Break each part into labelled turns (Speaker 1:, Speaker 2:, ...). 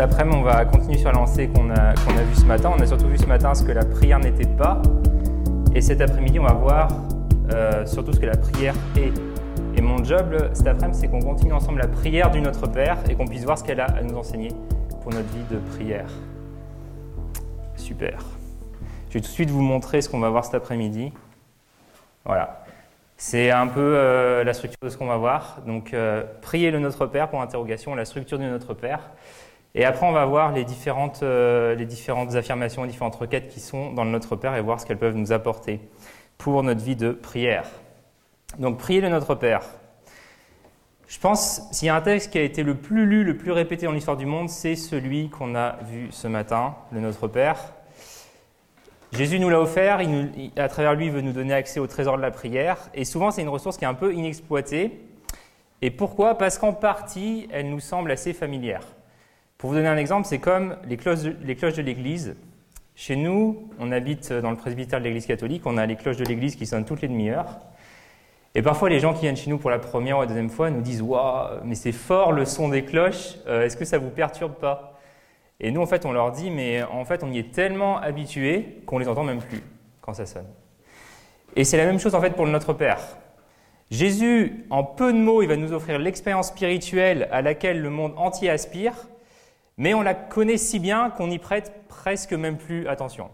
Speaker 1: après-midi, on va continuer sur la lancée qu'on a, qu'on a vu ce matin. On a surtout vu ce matin ce que la prière n'était pas. Et cet après-midi, on va voir euh, surtout ce que la prière est. Et mon job cet après-midi, c'est qu'on continue ensemble la prière du Notre Père et qu'on puisse voir ce qu'elle a à nous enseigner pour notre vie de prière. Super. Je vais tout de suite vous montrer ce qu'on va voir cet après-midi. Voilà. C'est un peu euh, la structure de ce qu'on va voir. Donc, euh, prier le Notre Père pour interrogation, la structure du Notre Père. Et après, on va voir les différentes, euh, les différentes affirmations, les différentes requêtes qui sont dans le Notre Père et voir ce qu'elles peuvent nous apporter pour notre vie de prière. Donc, prier le Notre Père. Je pense, s'il y a un texte qui a été le plus lu, le plus répété dans l'histoire du monde, c'est celui qu'on a vu ce matin, le Notre Père. Jésus nous l'a offert, à travers lui, il veut nous donner accès au trésor de la prière. Et souvent, c'est une ressource qui est un peu inexploitée. Et pourquoi? Parce qu'en partie, elle nous semble assez familière. Pour vous donner un exemple, c'est comme les cloches de, l'Église. Chez nous, on habite dans le presbytère de l'Église catholique, on a les cloches de l'Église qui sonnent toutes les demi-heures. Et parfois, les gens qui viennent chez nous pour la première ou la deuxième fois nous disent Waouh, mais c'est fort le son des cloches, euh, est-ce que ça vous perturbe pas? Et nous, en fait, on leur dit, mais en fait, on y est tellement habitué qu'on les entend même plus quand ça sonne. Et c'est la même chose, en fait, pour le Notre Père. Jésus, en peu de mots, il va nous offrir l'expérience spirituelle à laquelle le monde entier aspire, mais on la connaît si bien qu'on n'y prête presque même plus attention.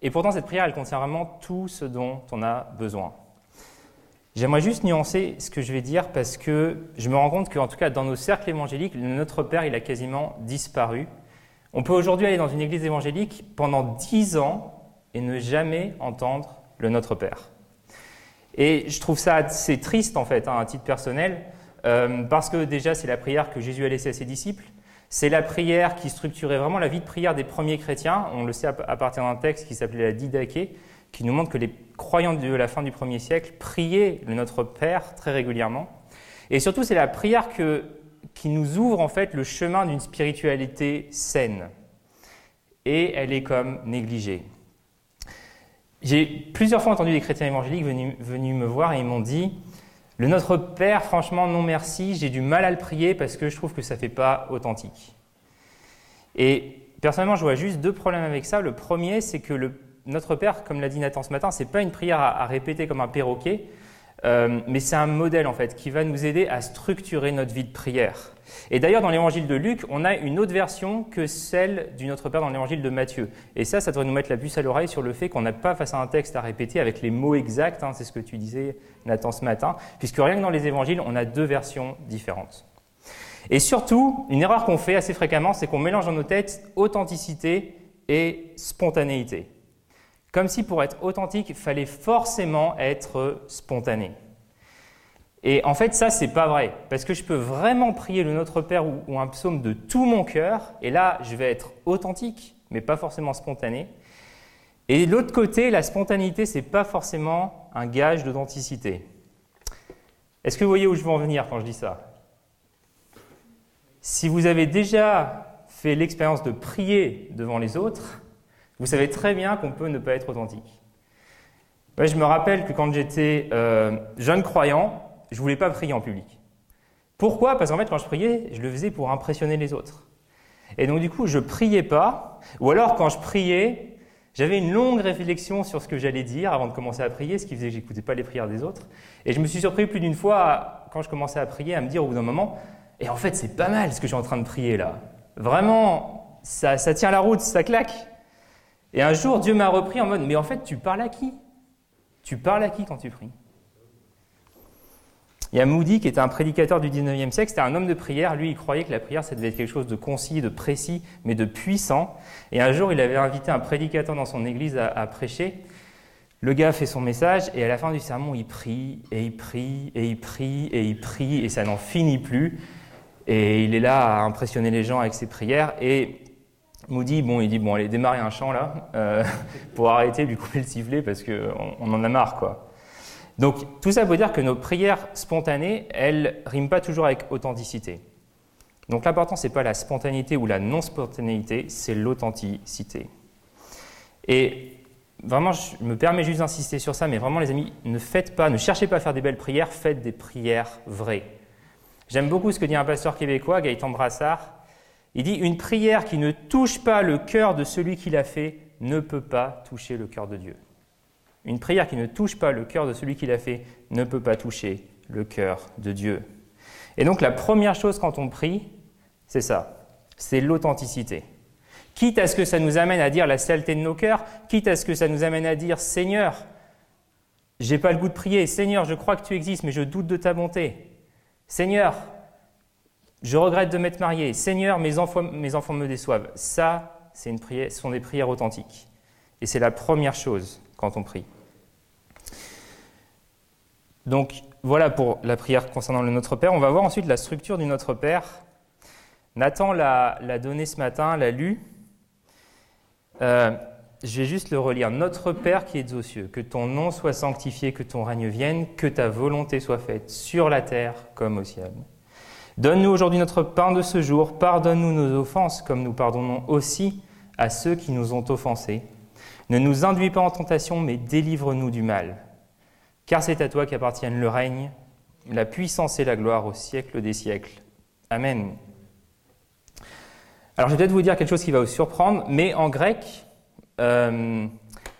Speaker 1: Et pourtant, cette prière, elle contient vraiment tout ce dont on a besoin. J'aimerais juste nuancer ce que je vais dire parce que je me rends compte qu'en tout cas dans nos cercles évangéliques, notre Père, il a quasiment disparu. On peut aujourd'hui aller dans une église évangélique pendant dix ans et ne jamais entendre le Notre Père. Et je trouve ça assez triste en fait, hein, à titre personnel, euh, parce que déjà c'est la prière que Jésus a laissée à ses disciples. C'est la prière qui structurait vraiment la vie de prière des premiers chrétiens. On le sait à partir d'un texte qui s'appelait la Didaché, qui nous montre que les croyants de la fin du premier siècle priaient le Notre Père très régulièrement. Et surtout, c'est la prière qui nous ouvre en fait le chemin d'une spiritualité saine. Et elle est comme négligée. J'ai plusieurs fois entendu des chrétiens évangéliques venus, venus me voir et ils m'ont dit Le Notre Père, franchement, non merci, j'ai du mal à le prier parce que je trouve que ça ne fait pas authentique. Et personnellement, je vois juste deux problèmes avec ça. Le premier, c'est que le notre Père, comme l'a dit Nathan ce matin, ce n'est pas une prière à, répéter comme un perroquet, euh, mais c'est un modèle en fait qui va nous aider à structurer notre vie de prière. Et d'ailleurs, dans l'évangile de Luc, on a une autre version que celle du Notre Père dans l'évangile de Matthieu. Et ça, ça devrait nous mettre la puce à l'oreille sur le fait qu'on n'a pas face à un texte à répéter avec les mots exacts, hein, c'est ce que tu disais Nathan ce matin, puisque rien que dans les évangiles, on a deux versions différentes. Et surtout, une erreur qu'on fait assez fréquemment, c'est qu'on mélange dans nos têtes authenticité et spontanéité. Comme si pour être authentique, il fallait forcément être spontané. Et en fait, ça, c'est pas vrai. Parce que je peux vraiment prier le Notre Père ou, un psaume de tout mon cœur, et là, je vais être authentique, mais pas forcément spontané. Et de l'autre côté, la spontanéité, c'est pas forcément un gage d'authenticité. Est-ce que vous voyez où je veux en venir quand je dis ça? Si vous avez déjà fait l'expérience de prier devant les autres, vous savez très bien qu'on peut ne pas être authentique. je me rappelle que quand j'étais euh, jeune croyant, je voulais pas prier en public. Pourquoi? Parce qu'en fait, quand je priais, je le faisais pour impressionner les autres. Et donc, du coup, je priais pas, ou alors quand je priais, j'avais une longue réflexion sur ce que j'allais dire avant de commencer à prier, ce qui faisait que j'écoutais pas les prières des autres. Et je me suis surpris plus d'une fois, quand je commençais à prier, à me dire au bout d'un moment, et en fait, c'est pas mal ce que je suis en train de prier là. Vraiment, ça, ça tient la route, ça claque. Et un jour, Dieu m'a repris en mode, mais en fait, tu parles à qui? Tu parles à qui quand tu pries? Il y a Moody qui était un prédicateur du 19e siècle, c'était un homme de prière. Lui, il croyait que la prière, ça devait être quelque chose de concis, de précis, mais de puissant. Et un jour, il avait invité un prédicateur dans son église à, prêcher. Le gars fait son message et à la fin du sermon, il prie et il prie et il prie et il prie et ça n'en finit plus. Et il est là à impressionner les gens avec ses prières. Et Moody, bon, il dit bon, allez, démarrer un chant là, euh, pour arrêter de lui couper le sifflet parce qu'on on en a marre, quoi. Donc, tout ça veut dire que nos prières spontanées, elles riment pas toujours avec authenticité. Donc, l'important, c'est pas la spontanéité ou la non-spontanéité, c'est l'authenticité. Et vraiment, je me permets juste d'insister sur ça, mais vraiment, les amis, ne faites pas, ne cherchez pas à faire des belles prières, faites des prières vraies. J'aime beaucoup ce que dit un pasteur québécois, Gaëtan Brassard. Il dit Une prière qui ne touche pas le cœur de celui qui l'a fait ne peut pas toucher le cœur de Dieu. Une prière qui ne touche pas le cœur de celui qui l'a fait ne peut pas toucher le cœur de Dieu. Et donc la première chose quand on prie, c'est ça, c'est l'authenticité. Quitte à ce que ça nous amène à dire la saleté de nos cœurs, quitte à ce que ça nous amène à dire Seigneur, j'ai pas le goût de prier, Seigneur, je crois que tu existes, mais je doute de ta bonté. Seigneur, je regrette de m'être marié. Seigneur, mes enfants, mes enfants me déçoivent. Ça, c'est une prière, ce sont des prières authentiques. Et c'est la première chose quand on prie. Donc voilà pour la prière concernant le Notre Père. On va voir ensuite la structure du Notre Père. Nathan l'a donné ce matin, l'a lu. Euh, je vais juste le relire. Notre Père qui es aux cieux, que ton nom soit sanctifié, que ton règne vienne, que ta volonté soit faite sur la terre comme au ciel. Donne-nous aujourd'hui notre pain de ce jour, pardonne-nous nos offenses comme nous pardonnons aussi à ceux qui nous ont offensés. Ne nous induis pas en tentation, mais délivre-nous du mal. Car c'est à toi qu'appartiennent le règne, la puissance et la gloire au siècle des siècles. Amen. Alors je vais peut-être vous dire quelque chose qui va vous surprendre, mais en grec, euh,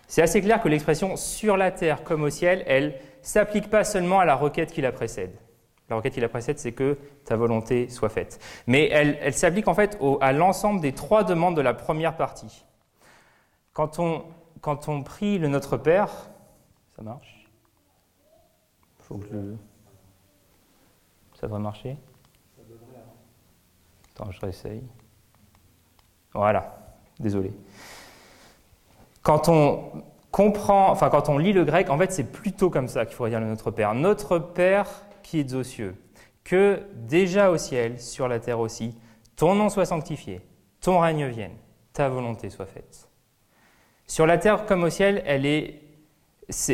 Speaker 1: c'est assez clair que l'expression sur la terre comme au ciel, elle s'applique pas seulement à la requête qui la précède. La requête qui la précède, c'est que ta volonté soit faite. Mais elle, s'applique en fait à l'ensemble des trois demandes de la première partie. Quand on, quand on prie le Notre Père, ça marche? Faut que je... Ça devrait marcher? Attends, je réessaye. Voilà, désolé. Quand on comprend, enfin quand on lit le grec, en fait c'est plutôt comme ça qu'il faudrait dire le Notre Père. Notre Père qui est aux cieux, que déjà au ciel, sur la terre aussi, ton nom soit sanctifié, ton règne vienne, ta volonté soit faite. Sur la terre comme au ciel, elle est.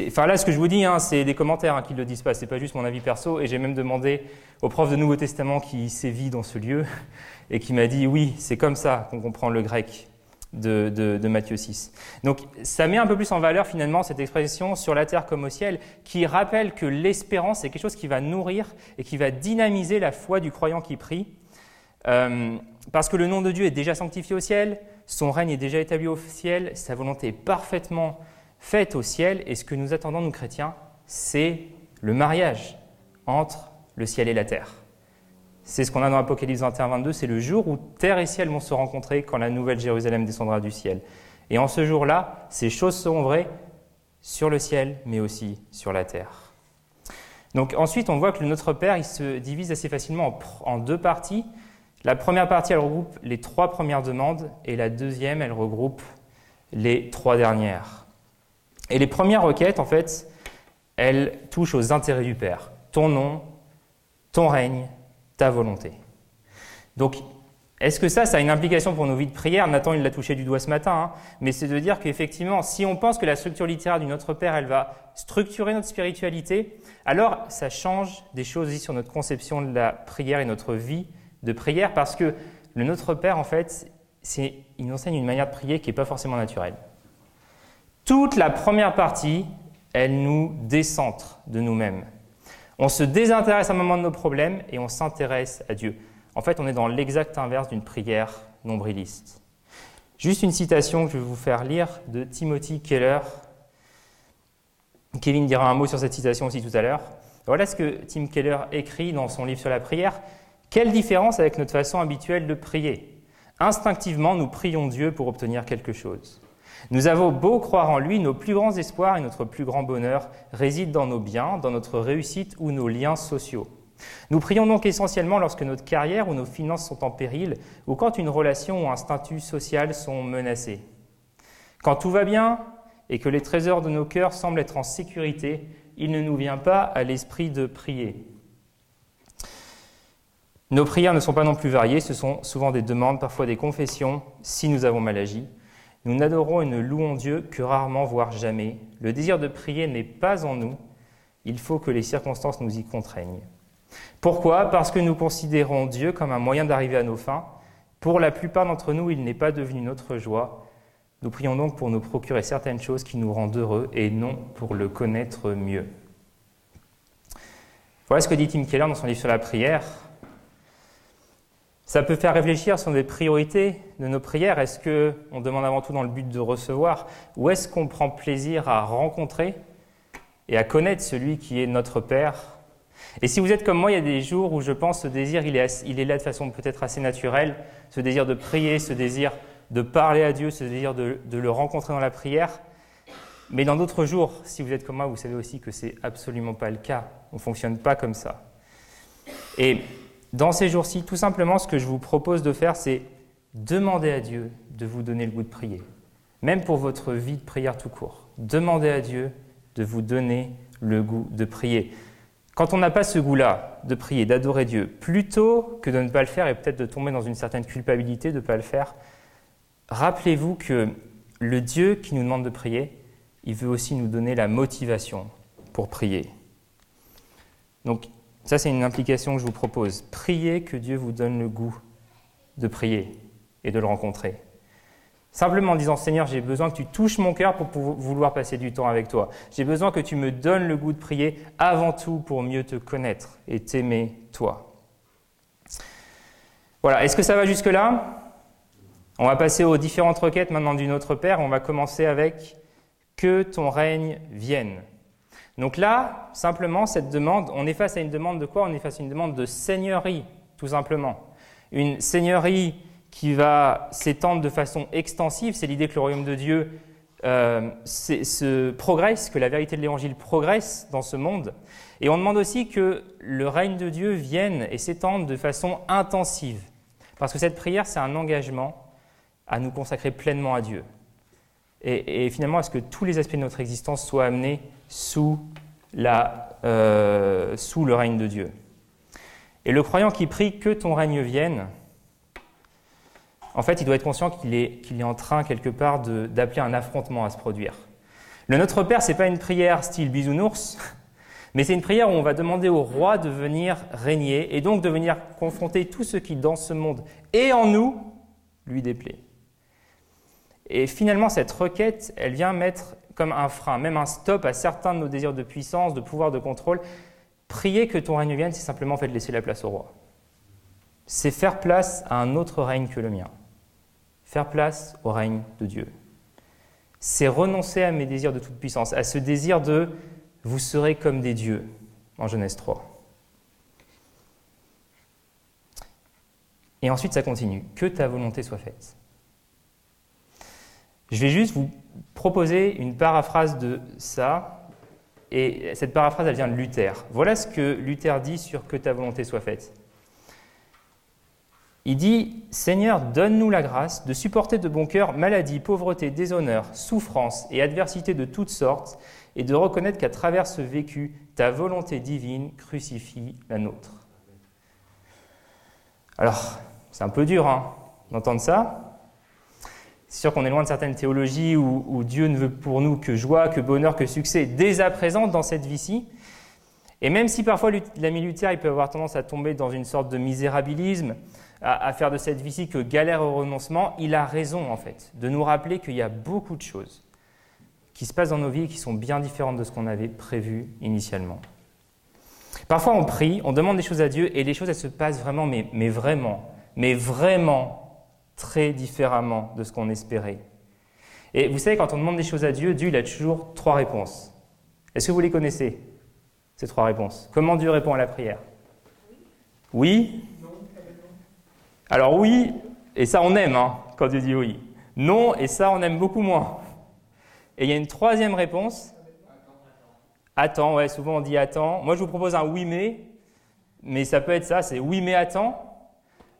Speaker 1: Enfin là, ce que je vous dis, hein, c'est des commentaires hein, qui ne le disent pas, c'est pas juste mon avis perso. Et j'ai même demandé au prof de Nouveau Testament qui sévit dans ce lieu et qui m'a dit oui, c'est comme ça qu'on comprend le grec de, Matthieu 6. Donc ça met un peu plus en valeur finalement cette expression sur la terre comme au ciel, qui rappelle que l'espérance est quelque chose qui va nourrir et qui va dynamiser la foi du croyant qui prie, euh, parce que le nom de Dieu est déjà sanctifié au ciel, son règne est déjà établi au ciel, sa volonté est parfaitement faite au ciel, et ce que nous attendons, nous chrétiens, c'est le mariage entre le ciel et la terre. C'est ce qu'on a dans Apocalypse 21, 22, c'est le jour où terre et ciel vont se rencontrer quand la nouvelle Jérusalem descendra du ciel. Et en ce jour-là, ces choses seront vraies sur le ciel, mais aussi sur la terre. Donc ensuite, on voit que Notre Père, se divise assez facilement en deux parties. La première partie, elle regroupe les trois premières demandes, et la deuxième, elle regroupe les trois dernières. Et les premières requêtes, en fait, elles touchent aux intérêts du Père. Ton nom, ton règne ta volonté. Donc, est-ce que ça, ça a une implication pour nos vies de prière? Nathan, il l'a touché du doigt ce matin, hein. mais c'est de dire qu'effectivement, si on pense que la structure littéraire du Notre Père, elle va structurer notre spiritualité, alors ça change des choses sur notre conception de la prière et notre vie de prière, parce que le Notre Père, en fait, c'est, il enseigne une manière de prier qui n'est pas forcément naturelle. Toute la première partie, elle nous décentre de nous-mêmes. On se désintéresse un moment de nos problèmes et on s'intéresse à Dieu. En fait, on est dans l'exact inverse d'une prière nombriliste. Juste une citation que je vais vous faire lire de Timothy Keller. Kevin dira un mot sur cette citation aussi tout à l'heure. Voilà ce que Tim Keller écrit dans son livre sur la prière. Quelle différence avec notre façon habituelle de prier? Instinctivement, nous prions Dieu pour obtenir quelque chose. Nous avons beau croire en lui, nos plus grands espoirs et notre plus grand bonheur résident dans nos biens, dans notre réussite ou nos liens sociaux. Nous prions donc essentiellement lorsque notre carrière ou nos finances sont en péril ou quand une relation ou un statut social sont menacés. Quand tout va bien et que les trésors de nos cœurs semblent être en sécurité, il ne nous vient pas à l'esprit de prier. Nos prières ne sont pas non plus variées, ce sont souvent des demandes, parfois des confessions, si nous avons mal agi. Nous n'adorons et ne louons Dieu que rarement, voire jamais. Le désir de prier n'est pas en nous. Il faut que les circonstances nous y contraignent. Pourquoi? Parce que nous considérons Dieu comme un moyen d'arriver à nos fins. Pour la plupart d'entre nous, il n'est pas devenu notre joie. Nous prions donc pour nous procurer certaines choses qui nous rendent heureux et non pour le connaître mieux. Voilà ce que dit Tim Keller dans son livre sur la prière. Ça peut faire réfléchir sur des priorités de nos prières. Est-ce qu'on demande avant tout dans le but de recevoir ou est-ce qu'on prend plaisir à rencontrer et à connaître celui qui est notre Père? Et si vous êtes comme moi, il y a des jours où je pense ce désir, il est, là de façon peut-être assez naturelle, ce désir de prier, ce désir de parler à Dieu, ce désir de, de le rencontrer dans la prière. Mais dans d'autres jours, si vous êtes comme moi, vous savez aussi que c'est absolument pas le cas. On ne fonctionne pas comme ça. Et dans ces jours-ci, tout simplement, ce que je vous propose de faire, c'est demander à Dieu de vous donner le goût de prier. Même pour votre vie de prière tout court. Demandez à Dieu de vous donner le goût de prier. Quand on n'a pas ce goût-là de prier, d'adorer Dieu, plutôt que de ne pas le faire et peut-être de tomber dans une certaine culpabilité de ne pas le faire, rappelez-vous que le Dieu qui nous demande de prier, il veut aussi nous donner la motivation pour prier. Donc ça, c'est une implication que je vous propose. Priez que Dieu vous donne le goût de prier et de le rencontrer. Simplement en disant Seigneur, j'ai besoin que tu touches mon cœur pour vouloir passer du temps avec toi. J'ai besoin que tu me donnes le goût de prier avant tout pour mieux te connaître et t'aimer toi. Voilà, est-ce que ça va jusque-là? On va passer aux différentes requêtes maintenant du Notre Père. On va commencer avec Que ton règne vienne. Donc là, simplement, cette demande, on est face à une demande de quoi? On est face à une demande de seigneurie, tout simplement. Une seigneurie qui va s'étendre de façon extensive. C'est l'idée que le royaume de Dieu euh, se progresse, que la vérité de l'Évangile progresse dans ce monde. Et on demande aussi que le règne de Dieu vienne et s'étende de façon intensive. Parce que cette prière, c'est un engagement à nous consacrer pleinement à Dieu. Et, finalement, à ce que tous les aspects de notre existence soient amenés sous, euh, le règne de Dieu? Et le croyant qui prie que ton règne vienne, en fait, il doit être conscient qu'il est, en train quelque part d'appeler un affrontement à se produire. Le Notre Père, ce n'est pas une prière style bisounours, mais c'est une prière où on va demander au roi de venir régner et donc de venir confronter tout ce qui, dans ce monde et en nous, lui déplaît. Et finalement, cette requête, elle vient mettre comme un frein, même un stop à certains de nos désirs de puissance, de pouvoir, de contrôle. Prier que ton règne vienne, c'est simplement en fait laisser la place au roi. C'est faire place à un autre règne que le mien. Faire place au règne de Dieu. C'est renoncer à mes désirs de toute puissance, à ce désir de vous serez comme des dieux en Genèse 3. Et ensuite, ça continue. Que ta volonté soit faite. Je vais juste vous proposer une paraphrase de ça, et cette paraphrase, elle vient de Luther. Voilà ce que Luther dit sur Que ta volonté soit faite. Il dit Seigneur, donne-nous la grâce de supporter de bon cœur maladie, pauvreté, déshonneur, souffrance et adversité de toutes sortes, et de reconnaître qu'à travers ce vécu, ta volonté divine crucifie la nôtre. Alors, c'est un peu dur hein, d'entendre ça, c'est sûr qu'on est loin de certaines théologies où, Dieu ne veut pour nous que joie, que bonheur, que succès, dès à présent dans cette vie-ci. Et même si parfois l'ami Luther il peut avoir tendance à tomber dans une sorte de misérabilisme, à, faire de cette vie-ci que galère au renoncement, il a raison en fait de nous rappeler qu'il y a beaucoup de choses qui se passent dans nos vies et qui sont bien différentes de ce qu'on avait prévu initialement. Parfois on prie, on demande des choses à Dieu et les choses elles se passent vraiment, mais, mais vraiment, mais vraiment très différemment de ce qu'on espérait. Et vous savez, quand on demande des choses à Dieu, Dieu il a toujours trois réponses. Est-ce que vous les connaissez, ces trois réponses? Comment Dieu répond à la prière? Oui Alors oui, et ça on aime hein, quand Dieu dit oui. Non, et ça on aime beaucoup moins. Et il y a une troisième réponse. Attends, ouais, souvent on dit attends. Moi je vous propose un oui mais, mais ça peut être ça, c'est oui mais attends.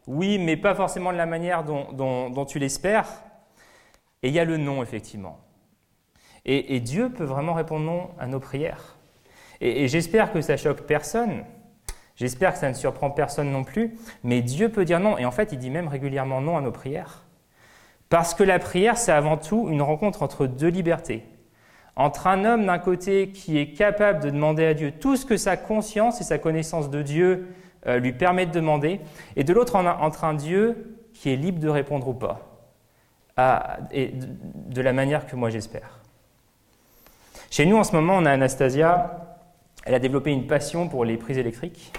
Speaker 1: Oui, mais pas forcément de la manière dont, tu l'espères. Et il y a le non, effectivement. Et, Dieu peut vraiment répondre non à nos prières. Et, j'espère que ça choque personne. J'espère que ça ne surprend personne non plus. Mais Dieu peut dire non. Et en fait, il dit même régulièrement non à nos prières. Parce que la prière, c'est avant tout une rencontre entre deux libertés. Entre un homme d'un côté qui est capable de demander à Dieu tout ce que sa conscience et sa connaissance de Dieu euh, lui permet de demander, et de l'autre entre un Dieu qui est libre de répondre ou pas, et de la manière que moi j'espère. Chez nous, en ce moment, on a Anastasia, elle a développé une passion pour les prises électriques.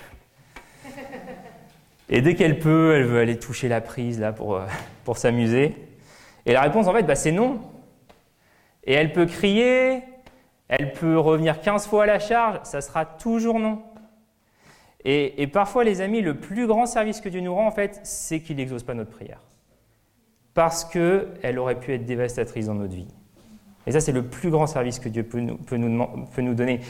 Speaker 1: Et dès qu'elle peut, elle veut aller toucher la prise là pour, euh, pour s'amuser. Et la réponse, en fait, bah, c'est non. Et elle peut crier, elle peut revenir 15 fois à la charge, ça sera toujours non. Et, parfois, les amis, le plus grand service que Dieu nous rend, en fait, c'est qu'il n'exauce pas notre prière. Parce qu'elle aurait pu être dévastatrice dans notre vie. Et ça, c'est le plus grand service que Dieu peut nous, peut nous, donner.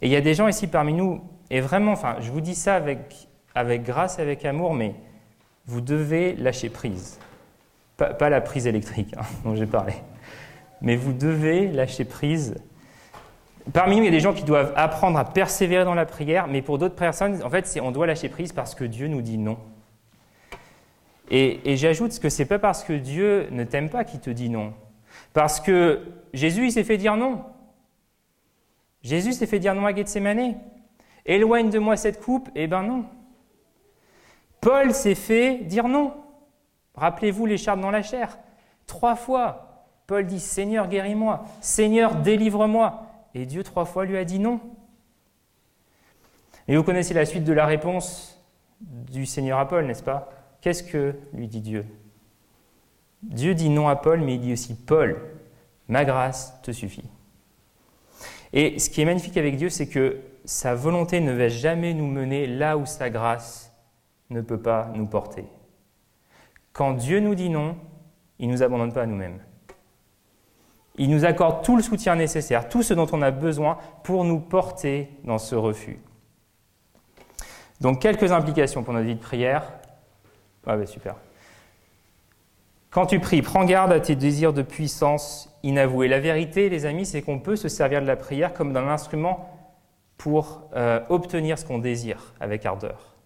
Speaker 1: Et il y a des gens ici parmi nous, et vraiment, enfin, je vous dis ça avec, avec grâce, avec amour, mais vous devez lâcher prise. Pas, la prise électrique hein, dont j'ai parlé, mais vous devez lâcher prise. Parmi nous, il y a des gens qui doivent apprendre à persévérer dans la prière, mais pour d'autres personnes, en fait, on doit lâcher prise parce que Dieu nous dit non. Et, j'ajoute que ce n'est pas parce que Dieu ne t'aime pas qu'il te dit non. Parce que Jésus, il s'est fait dire non. Jésus s'est fait dire non à Gethsemane. Éloigne de moi cette coupe, eh ben non. Paul s'est fait dire non. Rappelez-vous l'écharpe dans la chair. Trois fois, Paul dit Seigneur, guéris-moi. Seigneur, délivre-moi. Et Dieu trois fois lui a dit non. Et vous connaissez la suite de la réponse du Seigneur à Paul, n'est-ce pas? Qu'est-ce que lui dit Dieu? Dieu dit non à Paul, mais il dit aussi Paul, ma grâce te suffit. Et ce qui est magnifique avec Dieu, c'est que sa volonté ne va jamais nous mener là où sa grâce ne peut pas nous porter. Quand Dieu nous dit non, il ne nous abandonne pas à nous-mêmes. Il nous accorde tout le soutien nécessaire, tout ce dont on a besoin pour nous porter dans ce refus. Donc quelques implications pour notre vie de prière. Ah ben super. Quand tu pries, prends garde à tes désirs de puissance inavoués. La vérité, les amis, c'est qu'on peut se servir de la prière comme d'un instrument pour euh, obtenir ce qu'on désire avec ardeur.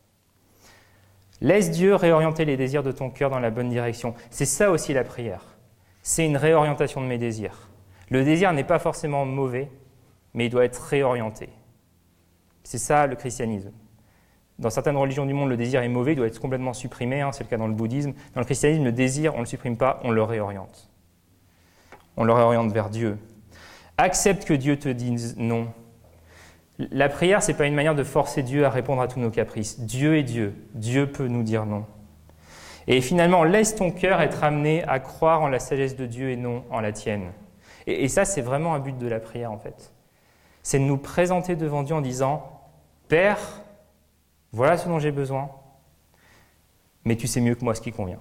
Speaker 1: Laisse Dieu réorienter les désirs de ton cœur dans la bonne direction. C'est ça aussi la prière. C'est une réorientation de mes désirs. Le désir n'est pas forcément mauvais, mais il doit être réorienté. C'est ça le christianisme. Dans certaines religions du monde, le désir est mauvais, il doit être complètement supprimé, hein, c'est le cas dans le bouddhisme. Dans le christianisme, le désir, on ne le supprime pas, on le réoriente. On le réoriente vers Dieu. Accepte que Dieu te dise non. La prière, ce n'est pas une manière de forcer Dieu à répondre à tous nos caprices. Dieu est Dieu. Dieu peut nous dire non. Et finalement, laisse ton cœur être amené à croire en la sagesse de Dieu et non en la tienne. Et, ça, c'est vraiment un but de la prière, en fait. C'est de nous présenter devant Dieu en disant, Père, voilà ce dont j'ai besoin, mais tu sais mieux que moi ce qui convient.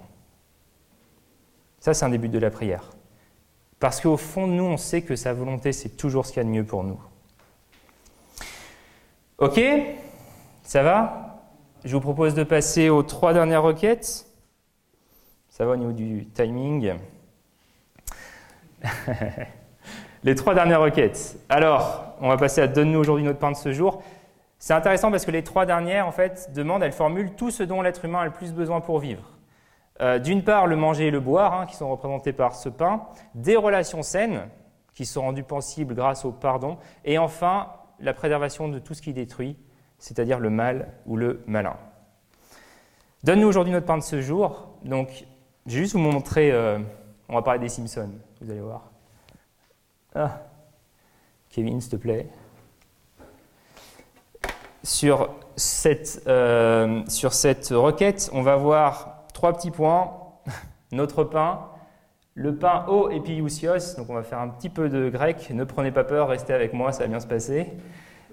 Speaker 1: Ça, c'est un début de la prière. Parce qu'au fond nous, on sait que sa volonté, c'est toujours ce qu'il y a de mieux pour nous. Ok? Ça va? Je vous propose de passer aux trois dernières requêtes. Ça va au niveau du timing. Les trois dernières requêtes. Alors, on va passer à Donne-nous aujourd'hui notre pain de ce jour. C'est intéressant parce que les trois dernières, en fait, demandent, elles formulent tout ce dont l'être humain a le plus besoin pour vivre. Euh, d'une part, le manger et le boire, hein, qui sont représentés par ce pain, des relations saines, qui sont rendues possibles grâce au pardon, et enfin, la préservation de tout ce qui détruit, c'est-à-dire le mal ou le malin. Donne-nous aujourd'hui notre pain de ce jour. Donc, je vais juste vous montrer, euh, on va parler des Simpsons, vous allez voir. Ah, Kevin, s'il te plaît sur cette, euh, sur cette requête, on va voir trois petits points. Notre pain, le pain o epiousios, donc on va faire un petit peu de grec, ne prenez pas peur, restez avec moi, ça va bien se passer.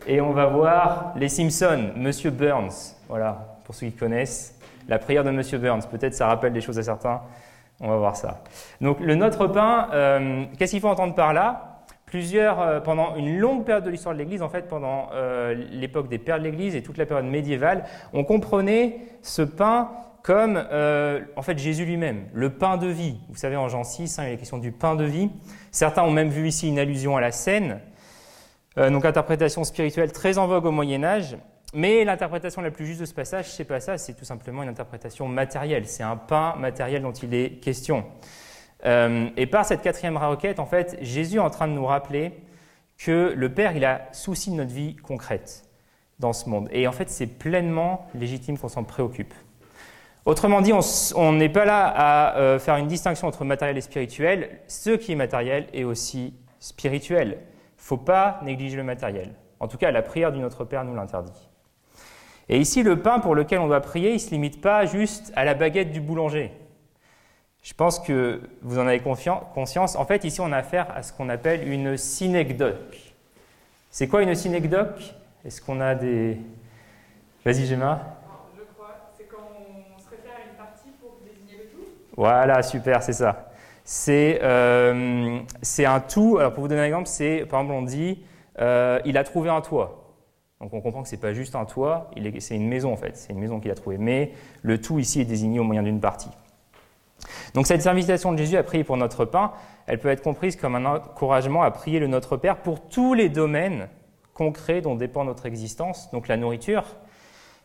Speaker 1: Et on va voir les Simpsons, Monsieur Burns, voilà, pour ceux qui connaissent, la prière de Monsieur Burns, peut-être ça rappelle des choses à certains, on va voir ça. Donc le Notre pain, euh, qu'est-ce qu'il faut entendre par là? Plusieurs, euh, pendant une longue période de l'histoire de l'Église, en fait, pendant euh, l'époque des pères de l'Église et toute la période médiévale, on comprenait ce pain comme en fait Jésus lui-même, le pain de vie. Vous savez, en Jean 6, hein, il y a la question du pain de vie. Certains ont même vu ici une allusion à la scène. donc interprétation spirituelle très en vogue au Moyen Âge. Mais l'interprétation la plus juste de ce passage, c'est pas ça, c'est tout simplement une interprétation matérielle. C'est un pain matériel dont il est question. Euh, et par cette quatrième requête, en fait, Jésus est en train de nous rappeler que le Père, il a souci de notre vie concrète dans ce monde. Et en fait, c'est pleinement légitime qu'on s'en préoccupe. Autrement dit, on n'est pas là à euh, faire une distinction entre matériel et spirituel. Ce qui est matériel est aussi spirituel. Il ne faut pas négliger le matériel. En tout cas, la prière du Notre Père nous l'interdit. Et ici, le pain pour lequel on doit prier, il ne se limite pas juste à la baguette du boulanger. Je pense que vous en avez conscience. En fait, ici, on a affaire à ce qu'on appelle une synecdoque. C'est quoi une synecdoque? Est-ce qu'on a des... Vas-y, Gemma.
Speaker 2: Je crois. C'est quand on se réfère à une partie pour désigner le tout
Speaker 1: Voilà, super, c'est ça. C'est euh, un tout. Alors, pour vous donner un exemple, c'est, par exemple, on dit, euh, il a trouvé un toit. Donc on comprend que ce n'est pas juste un toit, c'est une maison en fait, c'est une maison qu'il a trouvée. Mais le tout ici est désigné au moyen d'une partie. Donc cette invitation de Jésus à prier pour notre pain, elle peut être comprise comme un encouragement à prier le Notre Père pour tous les domaines concrets dont dépend notre existence, donc la nourriture,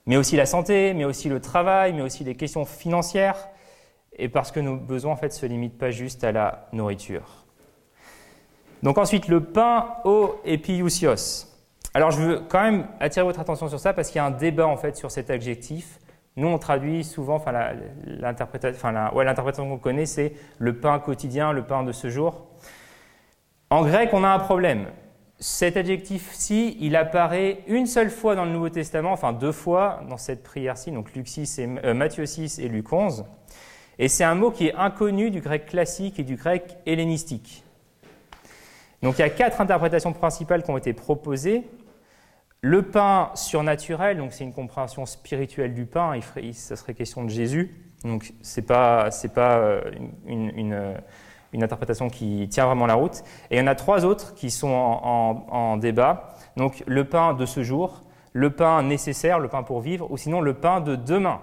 Speaker 1: mais aussi la santé, mais aussi le travail, mais aussi les questions financières, et parce que nos besoins en fait se limitent pas juste à la nourriture. Donc ensuite le pain au épiousios. Alors je veux quand même attirer votre attention sur ça parce qu'il y a un débat en fait sur cet adjectif. Nous, on traduit souvent, enfin l'interprétation qu'on connaît, c'est le pain quotidien, le pain de ce jour. En grec, on a un problème. Cet adjectif-ci, il apparaît une seule fois dans le Nouveau Testament, enfin deux fois dans cette prière-ci, donc Luc 6 et, euh, Matthieu 6 et Luc 11. Et c'est un mot qui est inconnu du grec classique et du grec hellénistique. Donc il y a quatre interprétations principales qui ont été proposées. Le pain surnaturel, donc c'est une compréhension spirituelle du pain, ça serait question de Jésus. Donc ce n'est pas, pas euh, une, euh, une, interprétation qui tient vraiment la route. Et il y en a trois autres qui sont en, en, débat. Donc le pain de ce jour, le pain nécessaire, le pain pour vivre, ou sinon le pain de demain.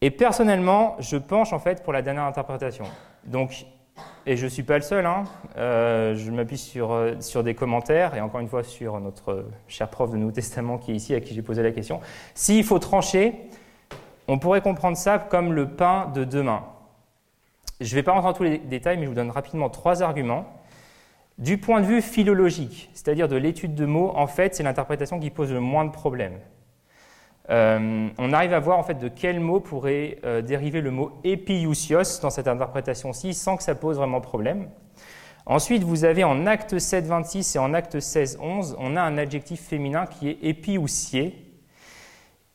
Speaker 1: Et personnellement, je penche en fait pour la dernière interprétation. Donc et je ne suis pas le seul, hein. euh, je m'appuie sur, euh, sur des commentaires, et encore une fois sur notre cher prof de Nouveau Testament qui est ici, à qui j'ai posé la question. S'il faut trancher, on pourrait comprendre ça comme le pain de demain. Je ne vais pas rentrer dans tous les détails, mais je vous donne rapidement trois arguments. Du point de vue philologique, c'est-à-dire de l'étude de mots, en fait, c'est l'interprétation qui pose le moins de problèmes. Euh, on arrive à voir en fait de quel mot pourrait euh, dériver le mot épiousios dans cette interprétation-ci sans que ça pose vraiment problème. Ensuite, vous avez en acte 7, 26 et en acte 16, 11, on a un adjectif féminin qui est épiousier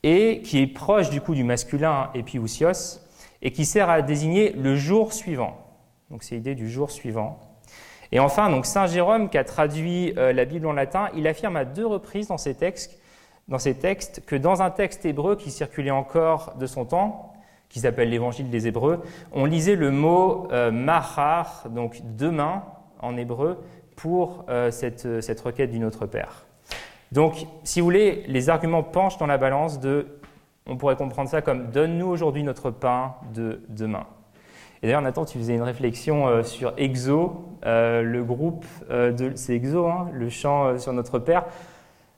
Speaker 1: et qui est proche du coup du masculin épiousios et qui sert à désigner le jour suivant. Donc c'est l'idée du jour suivant. Et enfin, donc Saint Jérôme, qui a traduit euh, la Bible en latin, il affirme à deux reprises dans ses textes dans ces textes que dans un texte hébreu qui circulait encore de son temps, qui s'appelle l'Évangile des Hébreux, on lisait le mot euh, mahar, donc demain en hébreu, pour euh, cette, cette, requête du Notre Père. Donc, si vous voulez, les arguments penchent dans la balance de, on pourrait comprendre ça comme donne-nous aujourd'hui notre pain de demain. Et d'ailleurs, Nathan, tu faisais une réflexion euh, sur Exo, le groupe de, c'est Exo, hein, le chant sur notre Père.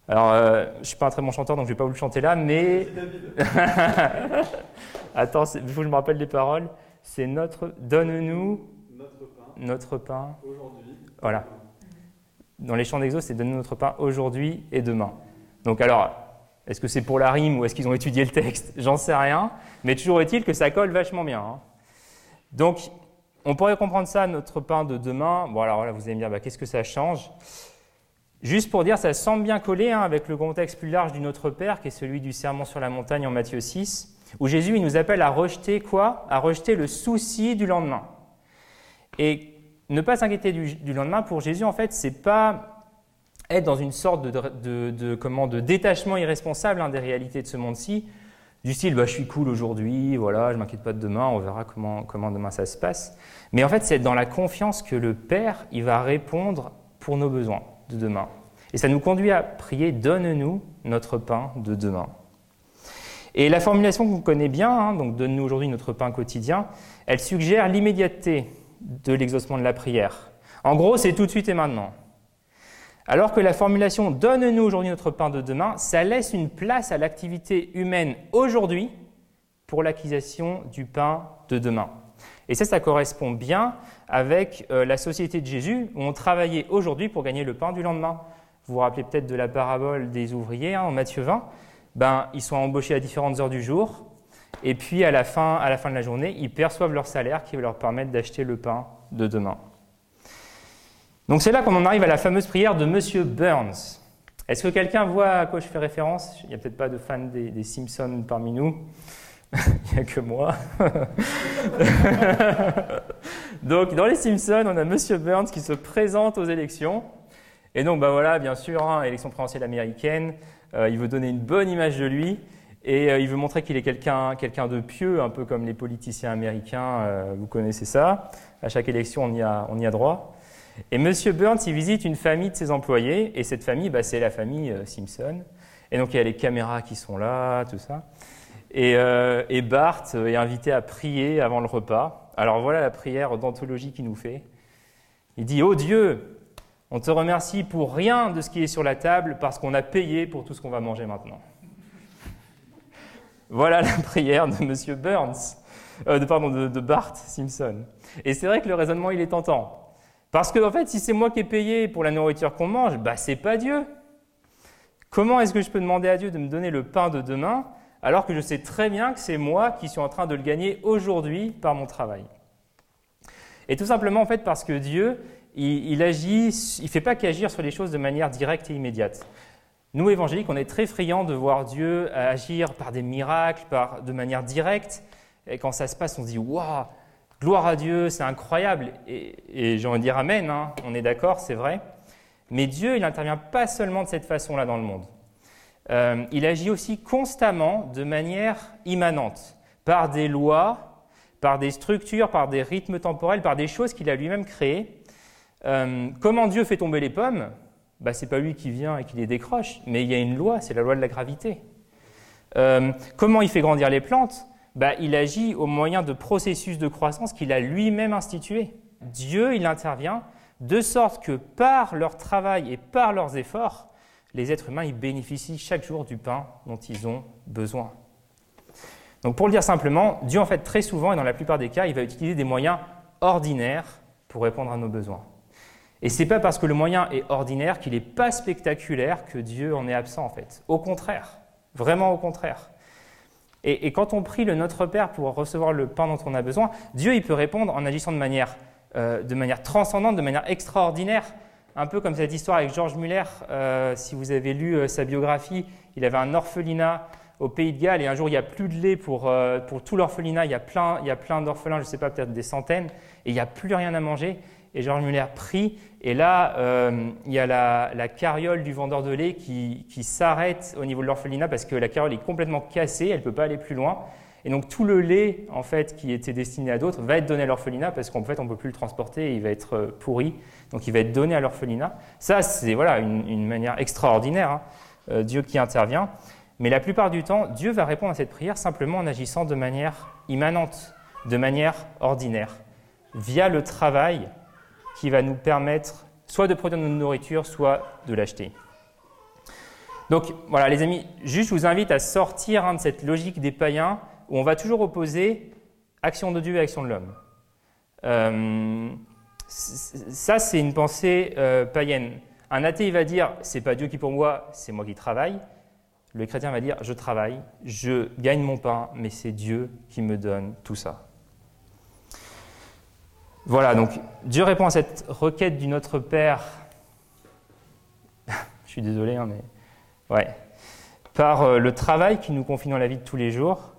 Speaker 1: Alors, euh, je ne suis pas un très bon chanteur, donc je ne vais pas vous le chanter là, mais. Attends, il faut que je me rappelle les paroles. C'est notre. Donne-nous.
Speaker 3: Notre pain.
Speaker 1: Notre pain.
Speaker 3: Aujourd'hui.
Speaker 1: Voilà. Dans les chants d'exo, c'est Donne-nous notre pain aujourd'hui et demain. Donc, alors, est-ce que c'est pour la rime ou est-ce qu'ils ont étudié le texte? J'en sais rien. Mais toujours est-il que ça colle vachement bien. Hein. Donc, on pourrait comprendre ça, notre pain de demain. Bon, alors là, vous allez me dire, bah, qu'est-ce que ça change? Juste pour dire, ça semble bien coller hein, avec le contexte plus large du Notre Père, qui est celui du sermon sur la montagne en Matthieu 6, où Jésus il nous appelle à rejeter quoi? À rejeter le souci du lendemain. Et ne pas s'inquiéter du, lendemain, pour Jésus, en fait, c'est pas être dans une sorte de, de, comment, de détachement irresponsable hein, des réalités de ce monde-ci, du style bah, je suis cool aujourd'hui, voilà, je m'inquiète pas de demain, on verra comment, comment demain ça se passe. Mais en fait, c'est dans la confiance que le Père, il va répondre pour nos besoins de demain. Et ça nous conduit à prier Donne-nous notre pain de demain. Et la formulation qu'on connaît bien, hein, donc Donne-nous aujourd'hui notre pain quotidien, elle suggère l'immédiateté de l'exaucement de la prière. En gros, c'est tout de suite et maintenant. Alors que la formulation Donne-nous aujourd'hui notre pain de demain, ça laisse une place à l'activité humaine aujourd'hui pour l'acquisition du pain de demain. Et ça, ça correspond bien avec euh, la société de Jésus, où on travaillait aujourd'hui pour gagner le pain du lendemain. Vous vous rappelez peut-être de la parabole des ouvriers hein, en Matthieu 20. Ben, ils sont embauchés à différentes heures du jour, et puis à la, fin, à la fin de la journée, ils perçoivent leur salaire qui va leur permettre d'acheter le pain de demain. Donc c'est là qu'on en arrive à la fameuse prière de Monsieur Burns. Est-ce que quelqu'un voit à quoi je fais référence? Il n'y a peut-être pas de fans des, des Simpsons parmi nous. Il n'y a que moi. donc, dans les Simpsons, on a Monsieur Burns qui se présente aux élections. Et donc, bah voilà, bien sûr, hein, élection présidentielle américaine, euh, il veut donner une bonne image de lui et euh, il veut montrer qu'il est quelqu'un quelqu'un de pieux, un peu comme les politiciens américains, euh, vous connaissez ça. À chaque élection, on y a, on y a droit. Et Monsieur Burns, il visite une famille de ses employés, et cette famille, bah, c'est la famille Simpson. Et donc, il y a les caméras qui sont là, tout ça. Et, et Bart est invité à prier avant le repas. Alors voilà la prière d'anthologie qu'il nous fait. Il dit, Oh Dieu, on te remercie pour rien de ce qui est sur la table parce qu'on a payé pour tout ce qu'on va manger maintenant. Voilà la prière de M. Burns, euh, de, pardon, de, Bart Simpson. Et c'est vrai que le raisonnement, il est tentant. Parce que, en fait, si c'est moi qui ai payé pour la nourriture qu'on mange, bah, c'est pas Dieu. Comment est-ce que je peux demander à Dieu de me donner le pain de demain alors que je sais très bien que c'est moi qui suis en train de le gagner aujourd'hui par mon travail Et tout simplement, en fait, parce que Dieu, il, il agit, il ne fait pas qu'agir sur les choses de manière directe et immédiate. Nous, évangéliques, on est très friands de voir Dieu agir par des miracles, par, de manière directe. Et quand ça se passe, on se dit Waouh, gloire à Dieu, c'est incroyable. Et, j'ai envie de dire Amen, hein, on est d'accord, c'est vrai. Mais Dieu, il n'intervient pas seulement de cette façon-là dans le monde. Euh, il agit aussi constamment de manière immanente, par des lois, par des structures, par des rythmes temporels, par des choses qu'il a lui-même créées. Euh, comment Dieu fait tomber les pommes? Bah, ce n'est pas lui qui vient et qui les décroche, mais il y a une loi, c'est la loi de la gravité. Euh, comment il fait grandir les plantes? Bah, Il agit au moyen de processus de croissance qu'il a lui-même institués. Dieu, il intervient de sorte que par leur travail et par leurs efforts, les êtres humains ils bénéficient chaque jour du pain dont ils ont besoin. Donc pour le dire simplement, Dieu en fait très souvent et dans la plupart des cas, il va utiliser des moyens ordinaires pour répondre à nos besoins. Et c'est pas parce que le moyen est ordinaire qu'il n'est pas spectaculaire que Dieu en est absent en fait. Au contraire, vraiment au contraire. Et, quand on prie le Notre Père pour recevoir le pain dont on a besoin, Dieu il peut répondre en agissant de manière, euh, de manière transcendante, de manière extraordinaire. Un peu comme cette histoire avec Georges Muller. Euh, si vous avez lu euh, sa biographie, il avait un orphelinat au Pays de Galles et un jour il n'y a plus de lait pour, pour tout l'orphelinat. Il y a plein, il y a plein d'orphelins, je ne sais pas, peut-être des centaines, et il n'y a plus rien à manger. Et Georges Muller prie, et là, euh, il y a la, carriole du vendeur de lait qui, s'arrête au niveau de l'orphelinat parce que la carriole est complètement cassée, elle ne peut pas aller plus loin. Et donc tout le lait en fait qui était destiné à d'autres va être donné à l'orphelinat parce qu'en fait on ne peut plus le transporter et il va être euh, pourri. Donc il va être donné à l'orphelinat. Ça c'est voilà une, manière extraordinaire, hein, euh, Dieu qui intervient. Mais la plupart du temps, Dieu va répondre à cette prière simplement en agissant de manière immanente, de manière ordinaire, via le travail qui va nous permettre soit de produire notre nourriture, soit de l'acheter. Donc voilà les amis, juste je vous invite à sortir hein, de cette logique des païens où on va toujours opposer action de Dieu et action de l'homme. Euh, ça c'est une pensée euh, païenne. Un athée va dire c'est pas Dieu qui pour moi, c'est moi qui travaille. Le chrétien va dire je travaille, je gagne mon pain, mais c'est Dieu qui me donne tout ça. Voilà, donc Dieu répond à cette requête du Notre Père. Je suis désolé, hein, mais ouais, par euh, le travail qu'il nous confie dans la vie de tous les jours.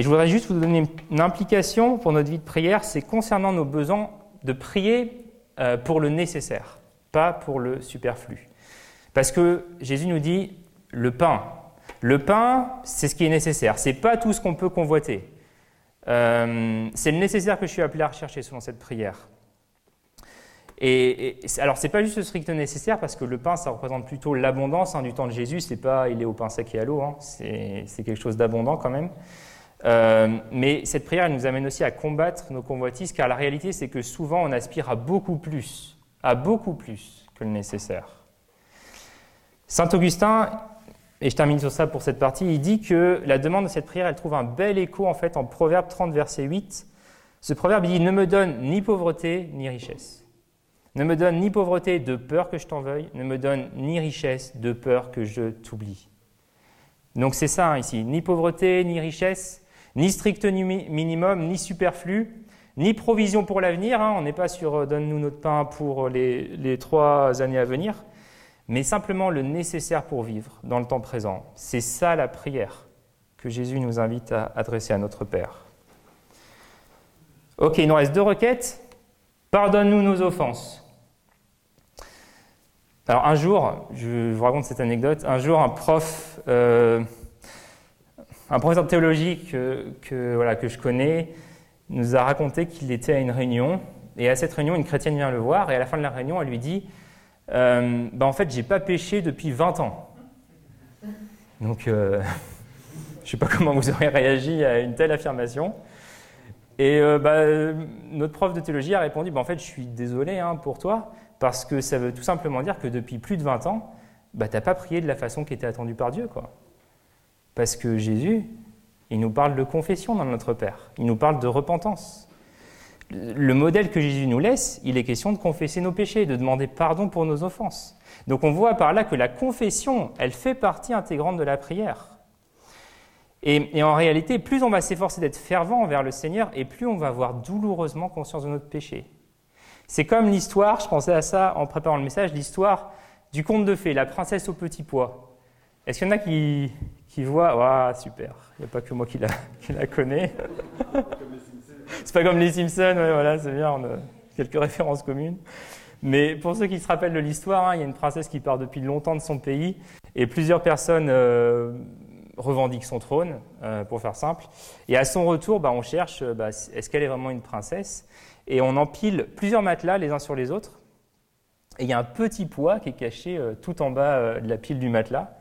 Speaker 1: Et je voudrais juste vous donner une implication pour notre vie de prière, c'est concernant nos besoins de prier euh, pour le nécessaire, pas pour le superflu. Parce que Jésus nous dit le pain. Le pain, c'est ce qui est nécessaire. C'est pas tout ce qu'on peut convoiter. Euh, c'est le nécessaire que je suis appelé à rechercher selon cette prière. Et, et alors, c'est pas juste le strict nécessaire, parce que le pain, ça représente plutôt l'abondance hein, du temps de Jésus. C'est pas il est au pain sec et à l'eau, hein. c'est quelque chose d'abondant quand même. Euh, mais cette prière, elle nous amène aussi à combattre nos convoitises, car la réalité, c'est que souvent, on aspire à beaucoup plus, à beaucoup plus que le nécessaire. Saint Augustin, et je termine sur ça pour cette partie, il dit que la demande de cette prière, elle trouve un bel écho en fait en Proverbe 30, verset 8. Ce proverbe dit Ne me donne ni pauvreté ni richesse. Ne me donne ni pauvreté de peur que je t'en veuille, ne me donne ni richesse de peur que je t'oublie. Donc c'est ça hein, ici, ni pauvreté, ni richesse, ni strict minimum, ni superflu, ni provision pour l'avenir. Hein. on n'est pas sur euh, donne-nous notre pain pour les trois années à venir mais simplement le nécessaire pour vivre dans le temps présent. C'est ça la prière que Jésus nous invite à adresser à notre Père. Ok, il nous reste deux requêtes. Pardonne-nous nos offenses. Alors un jour, je vous raconte cette anecdote, un jour un prof, euh, un professeur de théologie que, que je connais, nous a raconté qu'il était à une réunion, et à cette réunion, une chrétienne vient le voir, et à la fin de la réunion, elle lui dit, euh, bah, en fait, j'ai pas péché depuis 20 ans. Donc, euh, je ne sais pas comment vous auriez réagi à une telle affirmation. Et bah, notre prof de théologie a répondu, bah, en fait, je suis désolé hein, pour toi, parce que ça veut tout simplement dire que depuis plus de 20 ans, bah, tu n'as pas prié de la façon qui était attendue par Dieu. Quoi. Parce que Jésus, il nous parle de confession dans notre Père, il nous parle de repentance. Le modèle que Jésus nous laisse, il est question de confesser nos péchés, de demander pardon pour nos offenses. Donc on voit par là que la confession, elle fait partie intégrante de la prière. Et, en réalité, plus on va s'efforcer d'être fervent envers le Seigneur, et plus on va avoir douloureusement conscience de notre péché. C'est comme l'histoire, je pensais à ça en préparant le message, l'histoire du conte de fées, la princesse au petit pois. Est-ce qu'il y en a qui, qui voient super, il n'y a pas que moi qui la, connais. c'est pas comme les Simpsons, ouais, voilà, c'est bien, on a quelques références communes. Mais pour ceux qui se rappellent de l'histoire, hein, il y a une princesse qui part depuis longtemps de son pays et plusieurs personnes euh, revendiquent son trône, euh, pour faire simple. Et à son retour, bah, on cherche, bah, est-ce qu'elle est vraiment une princesse? Et on empile plusieurs matelas les uns sur les autres. Et il y a un petit poids qui est caché euh, tout en bas euh, de la pile du matelas.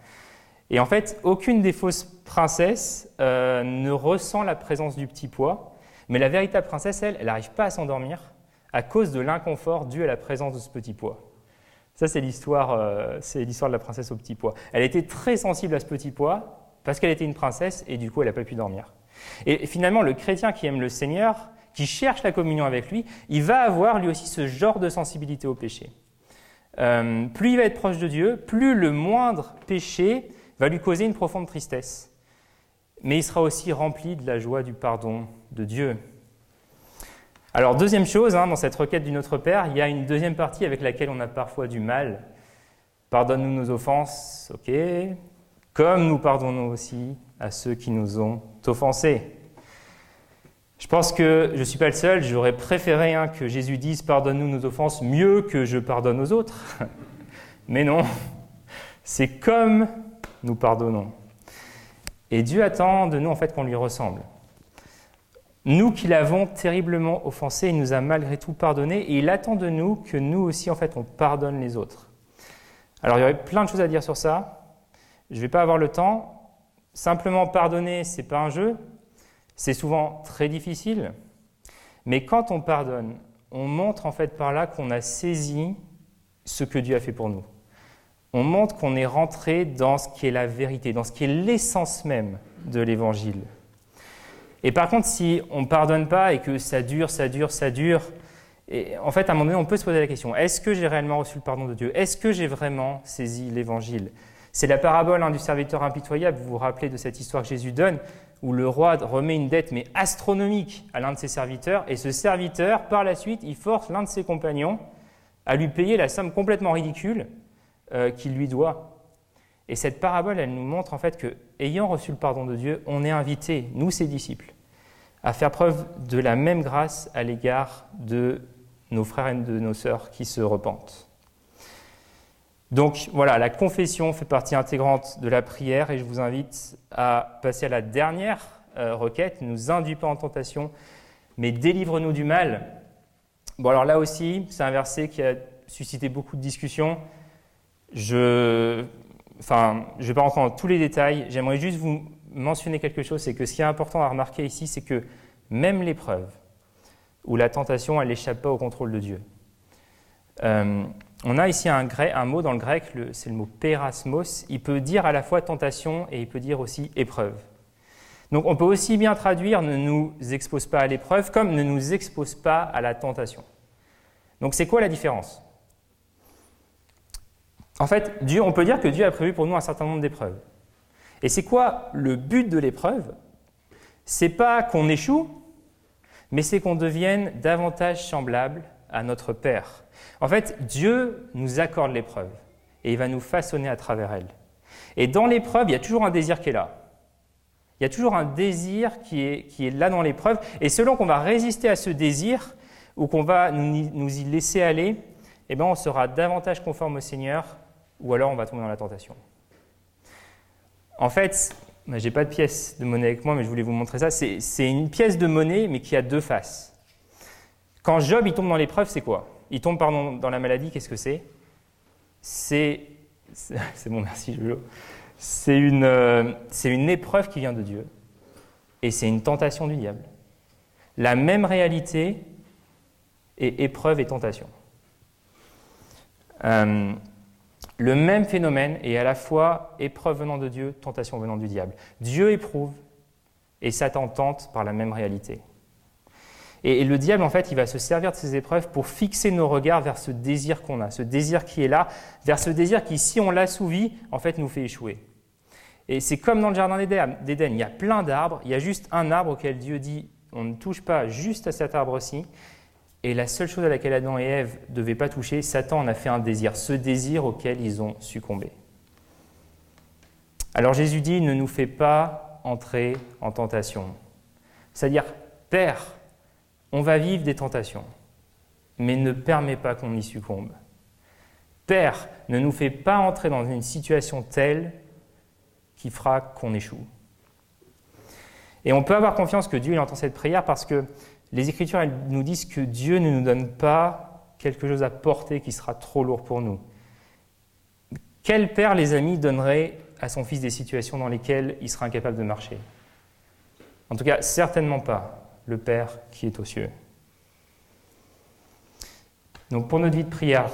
Speaker 1: Et en fait, aucune des fausses princesses euh, ne ressent la présence du petit poids, mais la véritable princesse, elle, elle n'arrive pas à s'endormir à cause de l'inconfort dû à la présence de ce petit poids. Ça, c'est l'histoire, c'est l'histoire de la princesse au petit poids. Elle était très sensible à ce petit poids parce qu'elle était une princesse et du coup, elle n'a pas pu dormir. Et finalement, le chrétien qui aime le Seigneur, qui cherche la communion avec lui, il va avoir lui aussi ce genre de sensibilité au péché. Euh, plus il va être proche de Dieu, plus le moindre péché va lui causer une profonde tristesse. Mais il sera aussi rempli de la joie du pardon de Dieu. Alors deuxième chose, hein, dans cette requête du Notre Père, il y a une deuxième partie avec laquelle on a parfois du mal. Pardonne-nous nos offenses, ok, comme nous pardonnons aussi à ceux qui nous ont offensés. Je pense que je ne suis pas le seul, j'aurais préféré hein, que Jésus dise pardonne-nous nos offenses mieux que je pardonne aux autres. Mais non, c'est comme nous pardonnons. Et Dieu attend de nous en fait qu'on lui ressemble. Nous qui l'avons terriblement offensé, il nous a malgré tout pardonné et il attend de nous que nous aussi en fait on pardonne les autres. Alors il y aurait plein de choses à dire sur ça. Je ne vais pas avoir le temps. Simplement pardonner, c'est pas un jeu, c'est souvent très difficile, mais quand on pardonne, on montre en fait par là qu'on a saisi ce que Dieu a fait pour nous. On montre qu'on est rentré dans ce qui est la vérité, dans ce qui est l'essence même de l'évangile. Et par contre, si on ne pardonne pas et que ça dure, ça dure, ça dure, et en fait, à un moment donné, on peut se poser la question est-ce que j'ai réellement reçu le pardon de Dieu? Est-ce que j'ai vraiment saisi l'évangile? C'est la parabole hein, du serviteur impitoyable. Vous vous rappelez de cette histoire que Jésus donne où le roi remet une dette mais astronomique à l'un de ses serviteurs, et ce serviteur, par la suite, il force l'un de ses compagnons à lui payer la somme complètement ridicule euh, qu'il lui doit. Et cette parabole, elle nous montre en fait que, ayant reçu le pardon de Dieu, on est invité, nous ses disciples, à faire preuve de la même grâce à l'égard de nos frères et de nos sœurs qui se repentent. Donc voilà, la confession fait partie intégrante de la prière et je vous invite à passer à la dernière euh, requête, ne nous induis pas en tentation, mais délivre-nous du mal. Bon alors là aussi, c'est un verset qui a suscité beaucoup de discussions. Je enfin, je ne vais pas rentrer dans tous les détails, j'aimerais juste vous mentionner quelque chose, c'est que ce qui est important à remarquer ici, c'est que même l'épreuve où la tentation, elle n'échappe pas au contrôle de Dieu. Euh, on a ici un, mot dans le grec, c'est le mot perasmos. Il peut dire à la fois tentation et il peut dire aussi épreuve. Donc on peut aussi bien traduire ne nous expose pas à l'épreuve comme ne nous expose pas à la tentation. Donc c'est quoi la différence? En fait, Dieu, on peut dire que Dieu a prévu pour nous un certain nombre d'épreuves. Et c'est quoi le but de l'épreuve? C'est pas qu'on échoue, mais c'est qu'on devienne davantage semblable à notre Père. En fait, Dieu nous accorde l'épreuve. et il va nous façonner à travers elle. Et dans l'épreuve, il y a toujours un désir qui est là. Il y a toujours un désir qui est, qui est là dans l'épreuve. Et selon qu'on va résister à ce désir ou qu'on va nous, y laisser aller, eh bien, on sera davantage conforme au Seigneur ou alors on va tomber dans la tentation. En fait, je n'ai pas de pièce de monnaie avec moi, mais je voulais vous montrer ça. C'est une pièce de monnaie, mais qui a deux faces. Quand Job il tombe dans l'épreuve, c'est quoi? Il tombe pardon, dans la maladie, qu'est-ce que c'est? C'est. C'est bon, merci, Jojo. C'est une, euh, une épreuve qui vient de Dieu et c'est une tentation du diable. La même réalité est épreuve et tentation. Euh, le même phénomène est à la fois épreuve venant de Dieu, tentation venant du diable. Dieu éprouve et Satan tente par la même réalité. Et, le diable, en fait, il va se servir de ces épreuves pour fixer nos regards vers ce désir qu'on a, ce désir qui est là, vers ce désir qui, si on l'assouvit, en fait, nous fait échouer. Et c'est comme dans le jardin d'Éden, il y a plein d'arbres, il y a juste un arbre auquel Dieu dit on ne touche pas juste à cet arbre-ci. Et la seule chose à laquelle Adam et Ève ne devaient pas toucher, Satan en a fait un désir, ce désir auquel ils ont succombé. Alors Jésus dit, ne nous fait pas entrer en tentation. C'est-à-dire, Père, on va vivre des tentations, mais ne permet pas qu'on y succombe. Père, ne nous fait pas entrer dans une situation telle qui fera qu'on échoue. Et on peut avoir confiance que Dieu entend cette prière parce que les Écritures nous disent que Dieu ne nous donne pas quelque chose à porter qui sera trop lourd pour nous. Quel père, les amis, donnerait à son fils des situations dans lesquelles il sera incapable de marcher? En tout cas, certainement pas le Père qui est aux cieux. Donc pour notre vie de prière,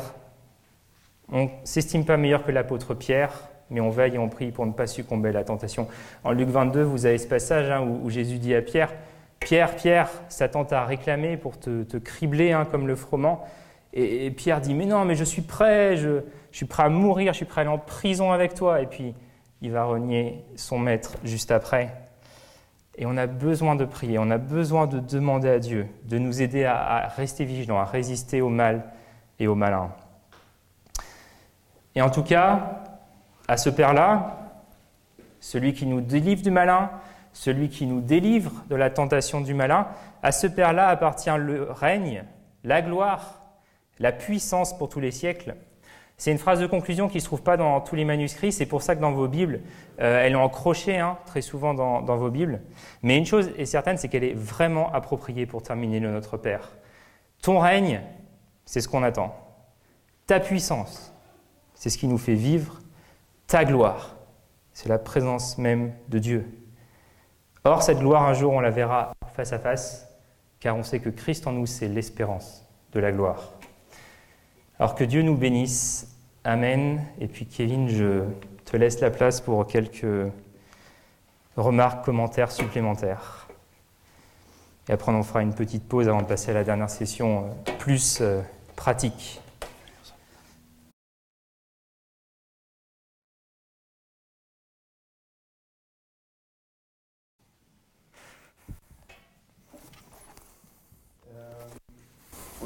Speaker 1: on ne s'estime pas meilleur que l'apôtre Pierre, mais on veille et on prie pour ne pas succomber à la tentation. En Luc 22, vous avez ce passage hein, où, Jésus dit à Pierre, Pierre, Pierre, Satan t'a réclamé pour te, cribler hein, comme le froment. Et, Pierre dit, mais non, mais je suis prêt, je, je suis prêt à mourir, je suis prêt à aller en prison avec toi. Et puis, il va renier son maître juste après. Et on a besoin de prier, on a besoin de demander à Dieu de nous aider à, rester vigilants, à résister au mal et au malin. Et en tout cas, à ce Père-là, celui qui nous délivre du malin, celui qui nous délivre de la tentation du malin, à ce Père-là appartient le règne, la gloire, la puissance pour tous les siècles. C'est une phrase de conclusion qui ne se trouve pas dans tous les manuscrits, c'est pour ça que dans vos Bibles, euh, elle est encrochée hein, très souvent dans, vos Bibles. Mais une chose est certaine, c'est qu'elle est vraiment appropriée pour terminer le Notre Père. Ton règne, c'est ce qu'on attend. Ta puissance, c'est ce qui nous fait vivre. Ta gloire, c'est la présence même de Dieu. Or, cette gloire, un jour, on la verra face à face, car on sait que Christ en nous, c'est l'espérance de la gloire. Alors que Dieu nous bénisse. Amen. Et puis Kevin, je te laisse la place pour quelques remarques, commentaires supplémentaires. Et après, on fera une petite pause avant de passer à la dernière session euh, plus euh, pratique.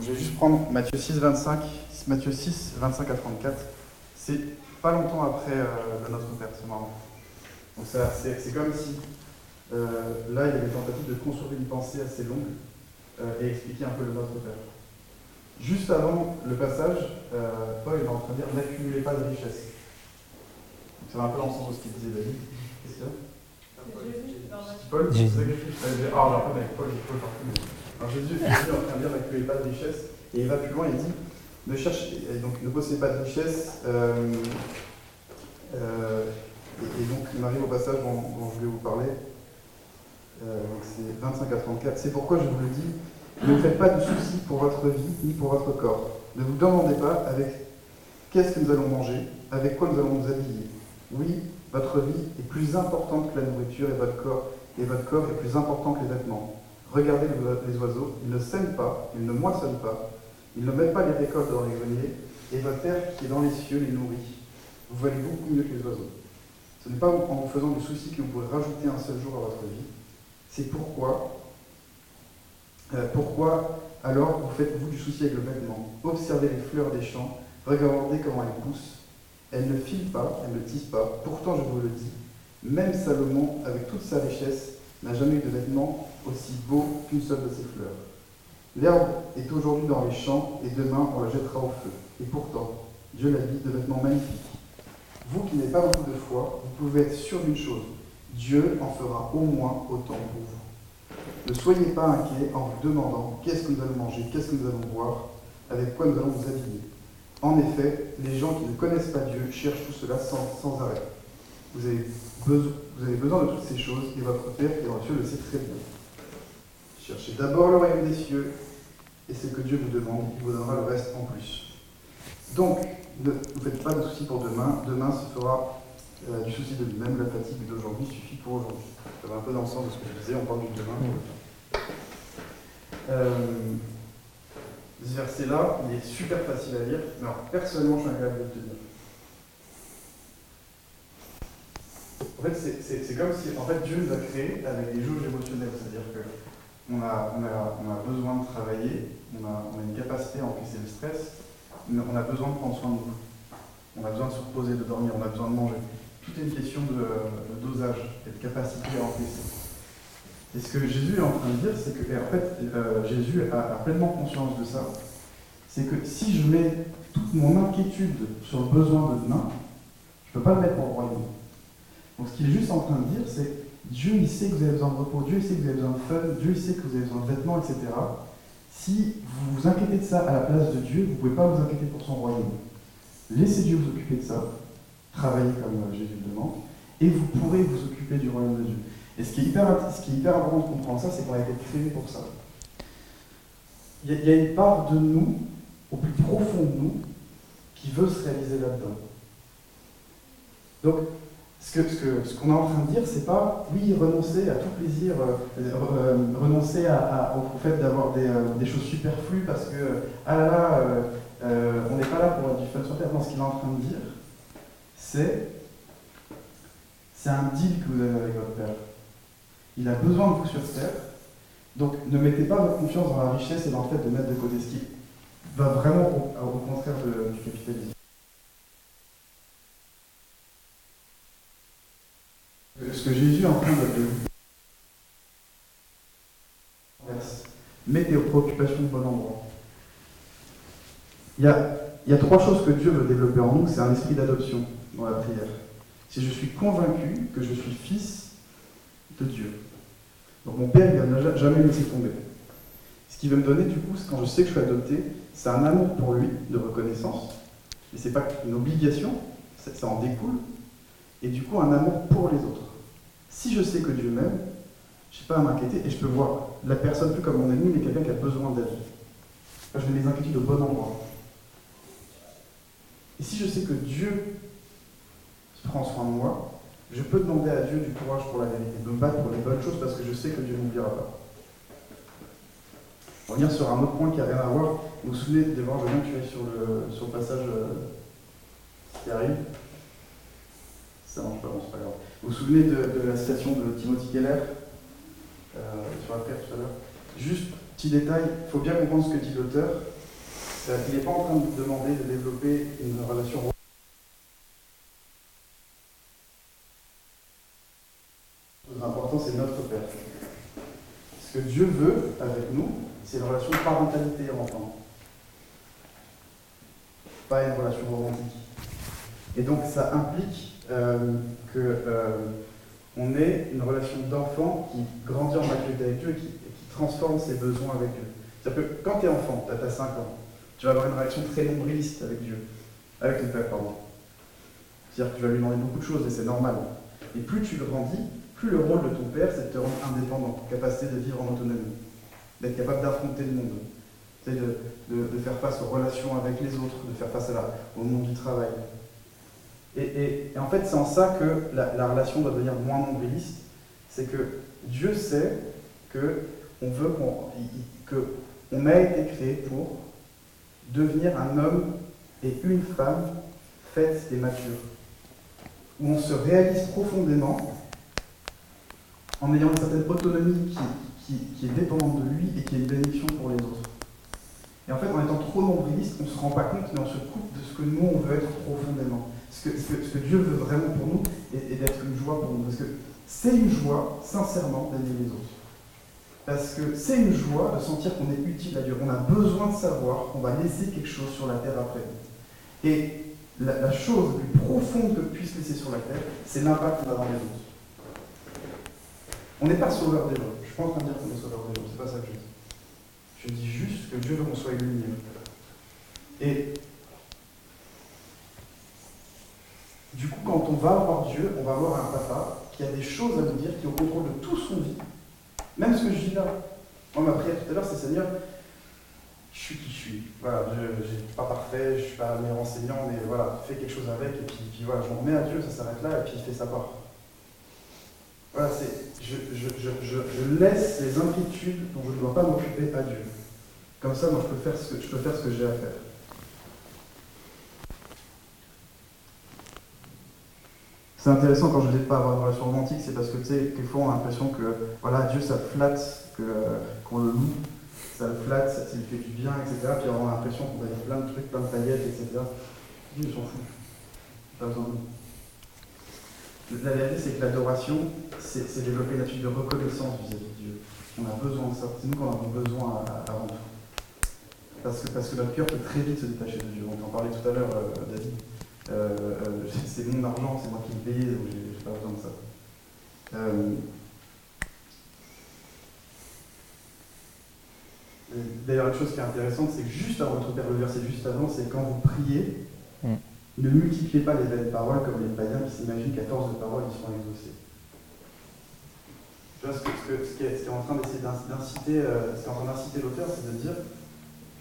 Speaker 3: Je vais juste prendre Matthieu 6, 25, Matthieu 6, 25 à 34. C'est pas longtemps après euh, le Notre Père, c'est marrant. Donc c'est comme si euh, là, il y avait une tentative de construire une pensée assez longue euh, et expliquer un peu le Notre Père. Juste avant le passage, Paul est en train de dire n'accumulez pas de richesses. Ça va un peu dans le sens de ce qu'il disait David. Qu'est-ce qu'il y a? Paul, c'est Ah, Paul, Paul partout. Alors Jésus, est en train de dire n'accumulez pas de richesses, et il va plus loin, il dit ne cherchez, donc ne possédez pas de richesses. Euh, euh, et, donc il m'arrive au passage dont, je voulais vous parler. Euh, c'est 25 à 34. C'est pourquoi je vous le dis, ne faites pas de soucis pour votre vie ni pour votre corps. Ne vous demandez pas avec qu'est-ce que nous allons manger, avec quoi nous allons nous habiller. Oui, votre vie est plus importante que la nourriture et votre corps, et votre corps est plus important que les vêtements. Regardez les oiseaux, ils ne sèment pas, ils ne moissonnent pas, ils ne mettent pas les récoltes dans les greniers, et votre Père qui est dans les cieux les nourrit. Vous valez beaucoup mieux que les oiseaux. Ce n'est pas en vous faisant du souci que vous pourrez rajouter un seul jour à votre vie. C'est pourquoi, euh, pourquoi alors vous faites-vous du souci avec le vêtement? Observez les fleurs des champs, regardez comment elles poussent. Elle ne file pas, elle ne tisse pas. Pourtant, je vous le dis, même Salomon, avec toute sa richesse, n'a jamais eu de vêtements aussi beaux qu'une seule de ses fleurs. L'herbe est aujourd'hui dans les champs et demain on la jettera au feu. Et pourtant, Dieu l'habille de vêtements magnifiques. Vous qui n'avez pas beaucoup de foi, vous pouvez être sûr d'une chose. Dieu en fera au moins autant pour vous. Ne soyez pas inquiets en vous demandant qu'est-ce que nous allons manger, qu'est-ce que nous allons boire, avec quoi nous allons nous habiller. En effet, les gens qui ne connaissent pas Dieu cherchent tout cela sans, arrêt. Vous avez, besoin, de toutes ces choses et votre Père qui est les cieux le sait très bien. Cherchez d'abord le royaume des cieux et ce que Dieu vous demande, il vous donnera le reste en plus. Donc, ne vous faites pas de soucis pour demain. Demain se fera euh, du souci de lui-même. La fatigue d'aujourd'hui suffit pour aujourd'hui. Ça va un peu dans le sens de ce que je disais, on parle du demain. Euh, ce verset-là, il est super facile à lire, mais alors personnellement, je suis incapable de le tenir. En fait, c'est comme si en fait, Dieu nous a créés avec des jauges émotionnelles, c'est-à-dire que on a, besoin de travailler, on a, une capacité à encaisser le stress, mais on a besoin de prendre soin de nous. On a besoin de se reposer, de dormir, on a besoin de manger. Tout est une question de, dosage et de capacité à encaisser. Et ce que Jésus est en train de dire, c'est que, en fait, euh, Jésus a, pleinement conscience de ça. C'est que si je mets toute mon inquiétude sur le besoin de demain, je ne peux pas le mettre au royaume. Donc ce qu'il est juste en train de dire, c'est Dieu, il sait que vous avez besoin de repos, Dieu, il sait que vous avez besoin de fun, Dieu, il sait que vous avez besoin de vêtements, etc. Si vous vous inquiétez de ça à la place de Dieu, vous ne pouvez pas vous inquiéter pour son royaume. Laissez Dieu vous occuper de ça, travaillez comme euh, Jésus le demande, et vous pourrez vous occuper du royaume de Dieu. Et ce qui est hyper, ce qui est hyper important de comprendre ça, c'est qu'on a été créé pour ça. Il y, a, il y a une part de nous, au plus profond de nous, qui veut se réaliser là-dedans. Donc, ce qu'on ce ce est en train de dire, c'est pas, oui, renoncer à tout plaisir, euh, euh, renoncer au fait d'avoir des, euh, des, choses superflues parce que, ah là là, on n'est pas là pour du fun sur Terre. Non, ce qu'il est en train de dire, c'est, c'est un deal que vous avez avec votre Père. Il a besoin de vous sur Terre. Donc, ne mettez pas votre confiance dans la richesse et dans le fait de mettre de côté ce qui va vraiment au, au contraire du capitalisme. Ce que Jésus est en train de. Mets tes préoccupations au bon endroit. Il y, a, il y a trois choses que Dieu veut développer en nous. C'est un esprit d'adoption dans la prière. Si je suis convaincu que je suis fils de Dieu. Donc mon Père, il n'a jamais laissé tomber. Ce qu'il veut me donner, du coup, quand je sais que je suis adopté, c'est un amour pour lui, de reconnaissance. Et c'est pas une obligation, ça en découle. Et du coup, un amour pour les autres. Si je sais que Dieu m'aime, je n'ai pas à m'inquiéter et je peux voir la personne plus comme mon ennemi, mais quelqu'un qui a besoin d'aide. Je mets les inquiétudes au bon endroit. Et si je sais que Dieu prend soin de moi, je peux demander à Dieu du courage pour la vérité, de me battre pour les bonnes choses parce que je sais que Dieu ne m'oubliera pas. On va revenir sur un autre point qui n'a rien à voir. Vous vous souvenez, Déborah, je veux bien que tu sur le, sur le passage euh, qui arrive. Ça marche pas, bon, c'est pas grave. Vous vous souvenez de, la citation de Timothy Keller euh, sur la terre tout à l'heure? Juste, petit détail, il faut bien comprendre ce que dit l'auteur. Euh, il n'est pas en train de demander de développer une relation L'important, c'est notre Père. Ce que Dieu veut avec nous, c'est une relation de parentalité enfant. Pas une relation romantique. Et donc, ça implique que euh, on ait une relation d'enfant qui grandit en maturité avec Dieu et qui, transforme ses besoins avec Dieu. C'est-à-dire que quand tu es enfant, tu as 5 ans, tu vas avoir une relation très nombriliste avec Dieu, avec ton père, pardon. C'est-à-dire que tu vas lui demander beaucoup de choses et c'est normal. Et plus tu grandis, plus le rôle de ton père, c'est de te rendre indépendant, capacité de vivre en autonomie, d'être capable d'affronter le monde, de, faire face aux relations avec les autres, de faire face au monde du travail, et, en fait, c'est en ça que la, la, relation doit devenir moins nombriliste. C'est que Dieu sait que on veut qu'on a été créé pour devenir un homme et une femme faite et mature. Où on se réalise profondément en ayant une certaine autonomie qui, qui, qui est dépendante de lui et qui est une bénédiction pour les autres. Et en fait, en étant trop nombriliste, on ne se rend pas compte, mais on se coupe de ce que nous, on veut être profondément. Ce que, Dieu veut vraiment pour nous et, et d'être une joie pour nous. Parce que c'est une joie, sincèrement, d'aimer les autres. Parce que c'est une joie de sentir qu'on est utile à Dieu. On a besoin de savoir qu'on va laisser quelque chose sur la terre après. Et la, chose la plus profonde que puisse laisser sur la terre, c'est l'impact qu'on a dans les autres. On n'est pas sauveur des gens. Je ne suis pas en train de dire qu'on est sauveur des gens, c'est pas ça que je dis. Je dis juste que Dieu veut qu'on soit illuminé. Et du coup, quand on va voir Dieu, on va voir un papa qui a des choses à nous dire, qui est au contrôle de tout son vie. Même ce que je dis là. Moi, ma prière tout à l'heure, c'est Seigneur, je suis qui je suis. Voilà, je ne suis pas parfait, je ne suis pas meilleur enseignant, mais voilà, fais quelque chose avec, et puis, voilà, je m'en remets à Dieu, ça s'arrête là, et puis il fait sa part. Voilà, c'est, je, je, je, je, laisse les inquiétudes dont je ne dois pas m'occuper à Dieu. Comme ça, moi, je peux faire ce je peux faire ce que j'ai à faire. C'est intéressant quand je dis pas avoir une relation romantique, c'est parce que tu sais, quelquefois on a l'impression que voilà, Dieu ça flatte, qu'on le loue, ça le flatte, ça, lui fait du bien, etc. Puis on a l'impression qu'on va dire plein de trucs, plein de paillettes, etc. Dieu s'en fout. Pas besoin de nous. La réalité, c'est que l'adoration, c'est, développer une attitude de reconnaissance vis-à-vis de Dieu. On a besoin de ça. C'est nous qu'on a besoin avant tout. Parce que, parce que notre cœur peut très vite se détacher de Dieu. On en parlait tout à l'heure, euh, David. Euh, euh, c'est mon argent, c'est moi qui le paye, donc j'ai pas besoin de ça. Euh, D'ailleurs, une chose qui est intéressante, c'est que juste avant, votre père, le verset juste avant, c'est quand vous priez, mm. ne multipliez pas les belles paroles comme les païens qui s'imaginent qu'à force de paroles, ils sont exaucés. Tu vois, ce, que, ce, qui, est, en train d'essayer d'inciter, euh, ce en train d'inciter l'auteur, c'est de dire,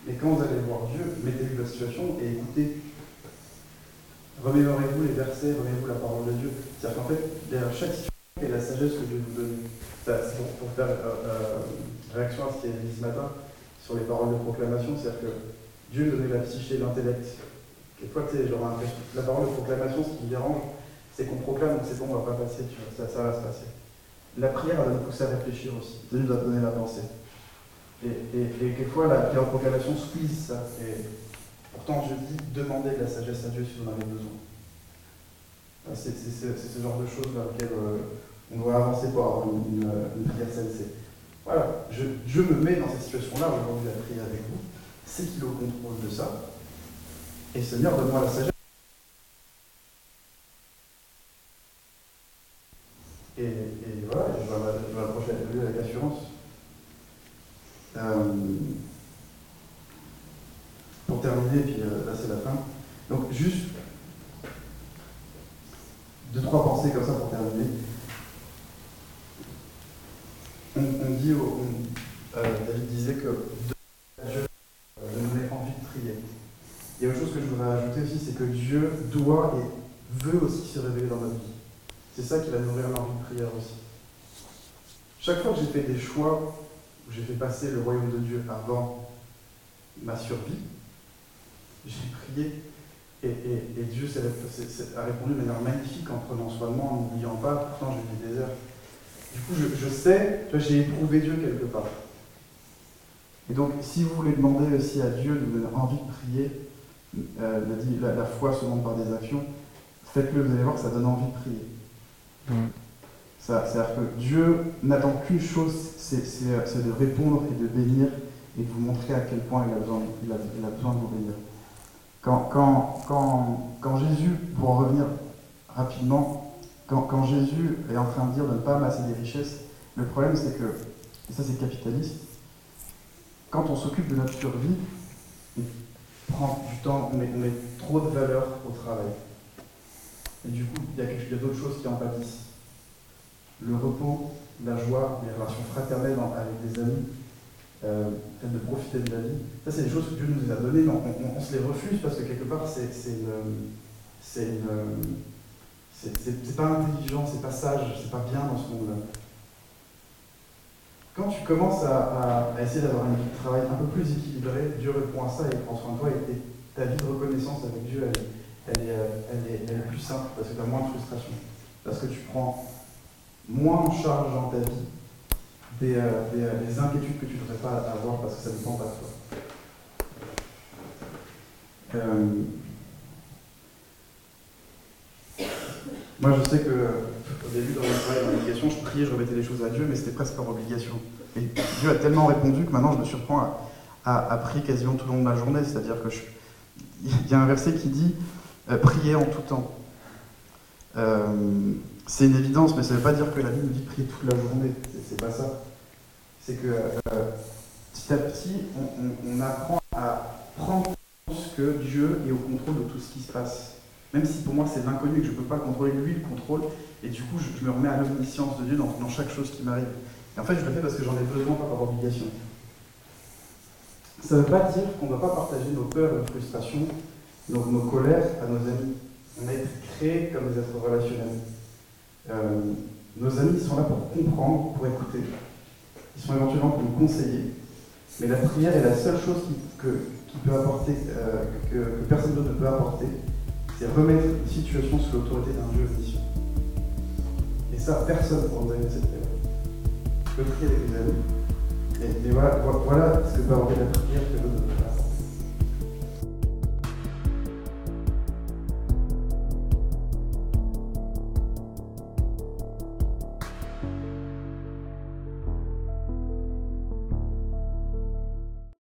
Speaker 3: mais quand vous allez voir Dieu, mettez-vous la situation et écoutez Remémorez-vous les versets, remémorez-vous la parole de Dieu. C'est-à-dire qu'en fait, derrière chaque situation, a la sagesse que Dieu vous donne. C'est pour, faire euh, euh, réaction à ce qui est dit ce matin sur les paroles de proclamation, c'est-à-dire que Dieu donnait la psyché, l'intellect. Quelquefois, tu genre, la parole de proclamation, ce qui me dérange, c'est qu'on proclame, c'est bon, on va pas passer, tu vois, ça, ça va se passer. La prière, elle va nous pousser à réfléchir aussi. Dieu nous a donné la pensée. Et, et, et quelquefois, la prière de proclamation squeeze ça. Et, Pourtant, je dis, demandez de la sagesse à Dieu si vous en avez besoin. C'est ce genre de choses dans lesquelles euh, on doit avancer pour avoir une, une, prière sensée. Voilà, je, je, me mets dans cette situation-là aujourd'hui à prier avec vous. C'est qu'il est au contrôle de ça? Et Seigneur, donne-moi la sagesse. Et, et voilà, je vais m'approcher avec assurance. Euh, pour terminer, puis euh, là c'est la fin. Donc juste deux, trois pensées comme ça pour terminer. On, dit, euh, David disait que Dieu euh, nous donner envie de prier. Il y a autre chose que je voudrais ajouter aussi, c'est que Dieu doit et veut aussi se révéler dans notre vie. C'est ça qui va nourrir l'envie de prière aussi. Chaque fois que j'ai fait des choix où j'ai fait passer le royaume de Dieu avant ma survie, j'ai prié et, Dieu a répondu de manière magnifique en prenant soin de moi, en n'oubliant pas, pourtant j'ai mis des heures. Du coup, je, je sais, j'ai éprouvé Dieu quelque part. Et donc, si vous voulez demander aussi à Dieu de vous donner envie de prier, euh, la, la, foi se montre par des actions, faites-le, vous allez voir que ça donne envie de prier. Mm. C'est-à-dire que Dieu n'attend qu'une chose, c'est de répondre et de bénir et de vous montrer à quel point il a besoin, il a, il a besoin de vous bénir. Quand, quand, quand, quand, Jésus, pour en revenir rapidement, quand, Jésus est en train de dire de ne pas amasser des richesses, le problème c'est que, et ça c'est capitaliste, quand on s'occupe de notre survie, prend du temps, on met, trop de valeur au travail. Et du coup, il y a, d'autres choses qui en pâtissent. Le repos, la joie, les relations fraternelles avec des amis, euh, de profiter de la vie. Ça, c'est des choses que Dieu nous a données, mais on, se les refuse parce que quelque part, c'est c'est c'est pas intelligent, c'est pas sage, c'est pas bien dans ce monde-là. Quand tu commences à, essayer d'avoir de travail un peu plus équilibrée, Dieu répond à ça et prend soin de toi et, ta vie de reconnaissance avec Dieu, elle, est, elle, est, elle est plus simple parce que tu as moins de frustration. Parce que tu prends moins en charge dans ta vie des, euh, euh, des, inquiétudes que tu ne devrais pas avoir parce que ça ne dépend pas de toi. Moi, je sais que au début, dans mon travail dans l'éducation, je priais, je remettais les choses à Dieu, mais c'était presque par obligation. Et Dieu a tellement répondu que maintenant, je me surprends à, à, prier quasiment tout le long de la journée. C'est-à-dire que je, il y a un verset qui dit euh, priez en tout temps. Euh, c'est une évidence, mais ça ne veut pas dire que la Bible dit prier toute la journée. C'est- pas ça. C'est que euh, petit à petit, on- on apprend à prendre conscience que Dieu est au contrôle de tout ce qui se passe. Même si pour moi c'est l'inconnu et que je ne peux pas le contrôler, lui le contrôle. Et du coup, je, me remets à l'omniscience de Dieu dans, dans chaque chose qui m'arrive. Et en fait, je le fais parce que j'en ai besoin, pas par obligation. Ça ne veut pas dire qu'on ne doit pas partager nos peurs, nos frustrations, nos, colères à nos amis. On a été créés comme des êtres relationnels. Euh, nos amis sont là pour comprendre, pour écouter. Ils sont éventuellement pour nous conseiller. Mais la prière est la seule chose que- qui peut apporter, euh, que personne d'autre ne peut apporter. C'est remettre une situation sous l'autorité d'un Dieu omniscient. Et ça, personne ne pourra donner cette. Je peux prier avec mes amis. Et, voilà, vo- voilà ce que apporter la prière que l'autre ne peut pas.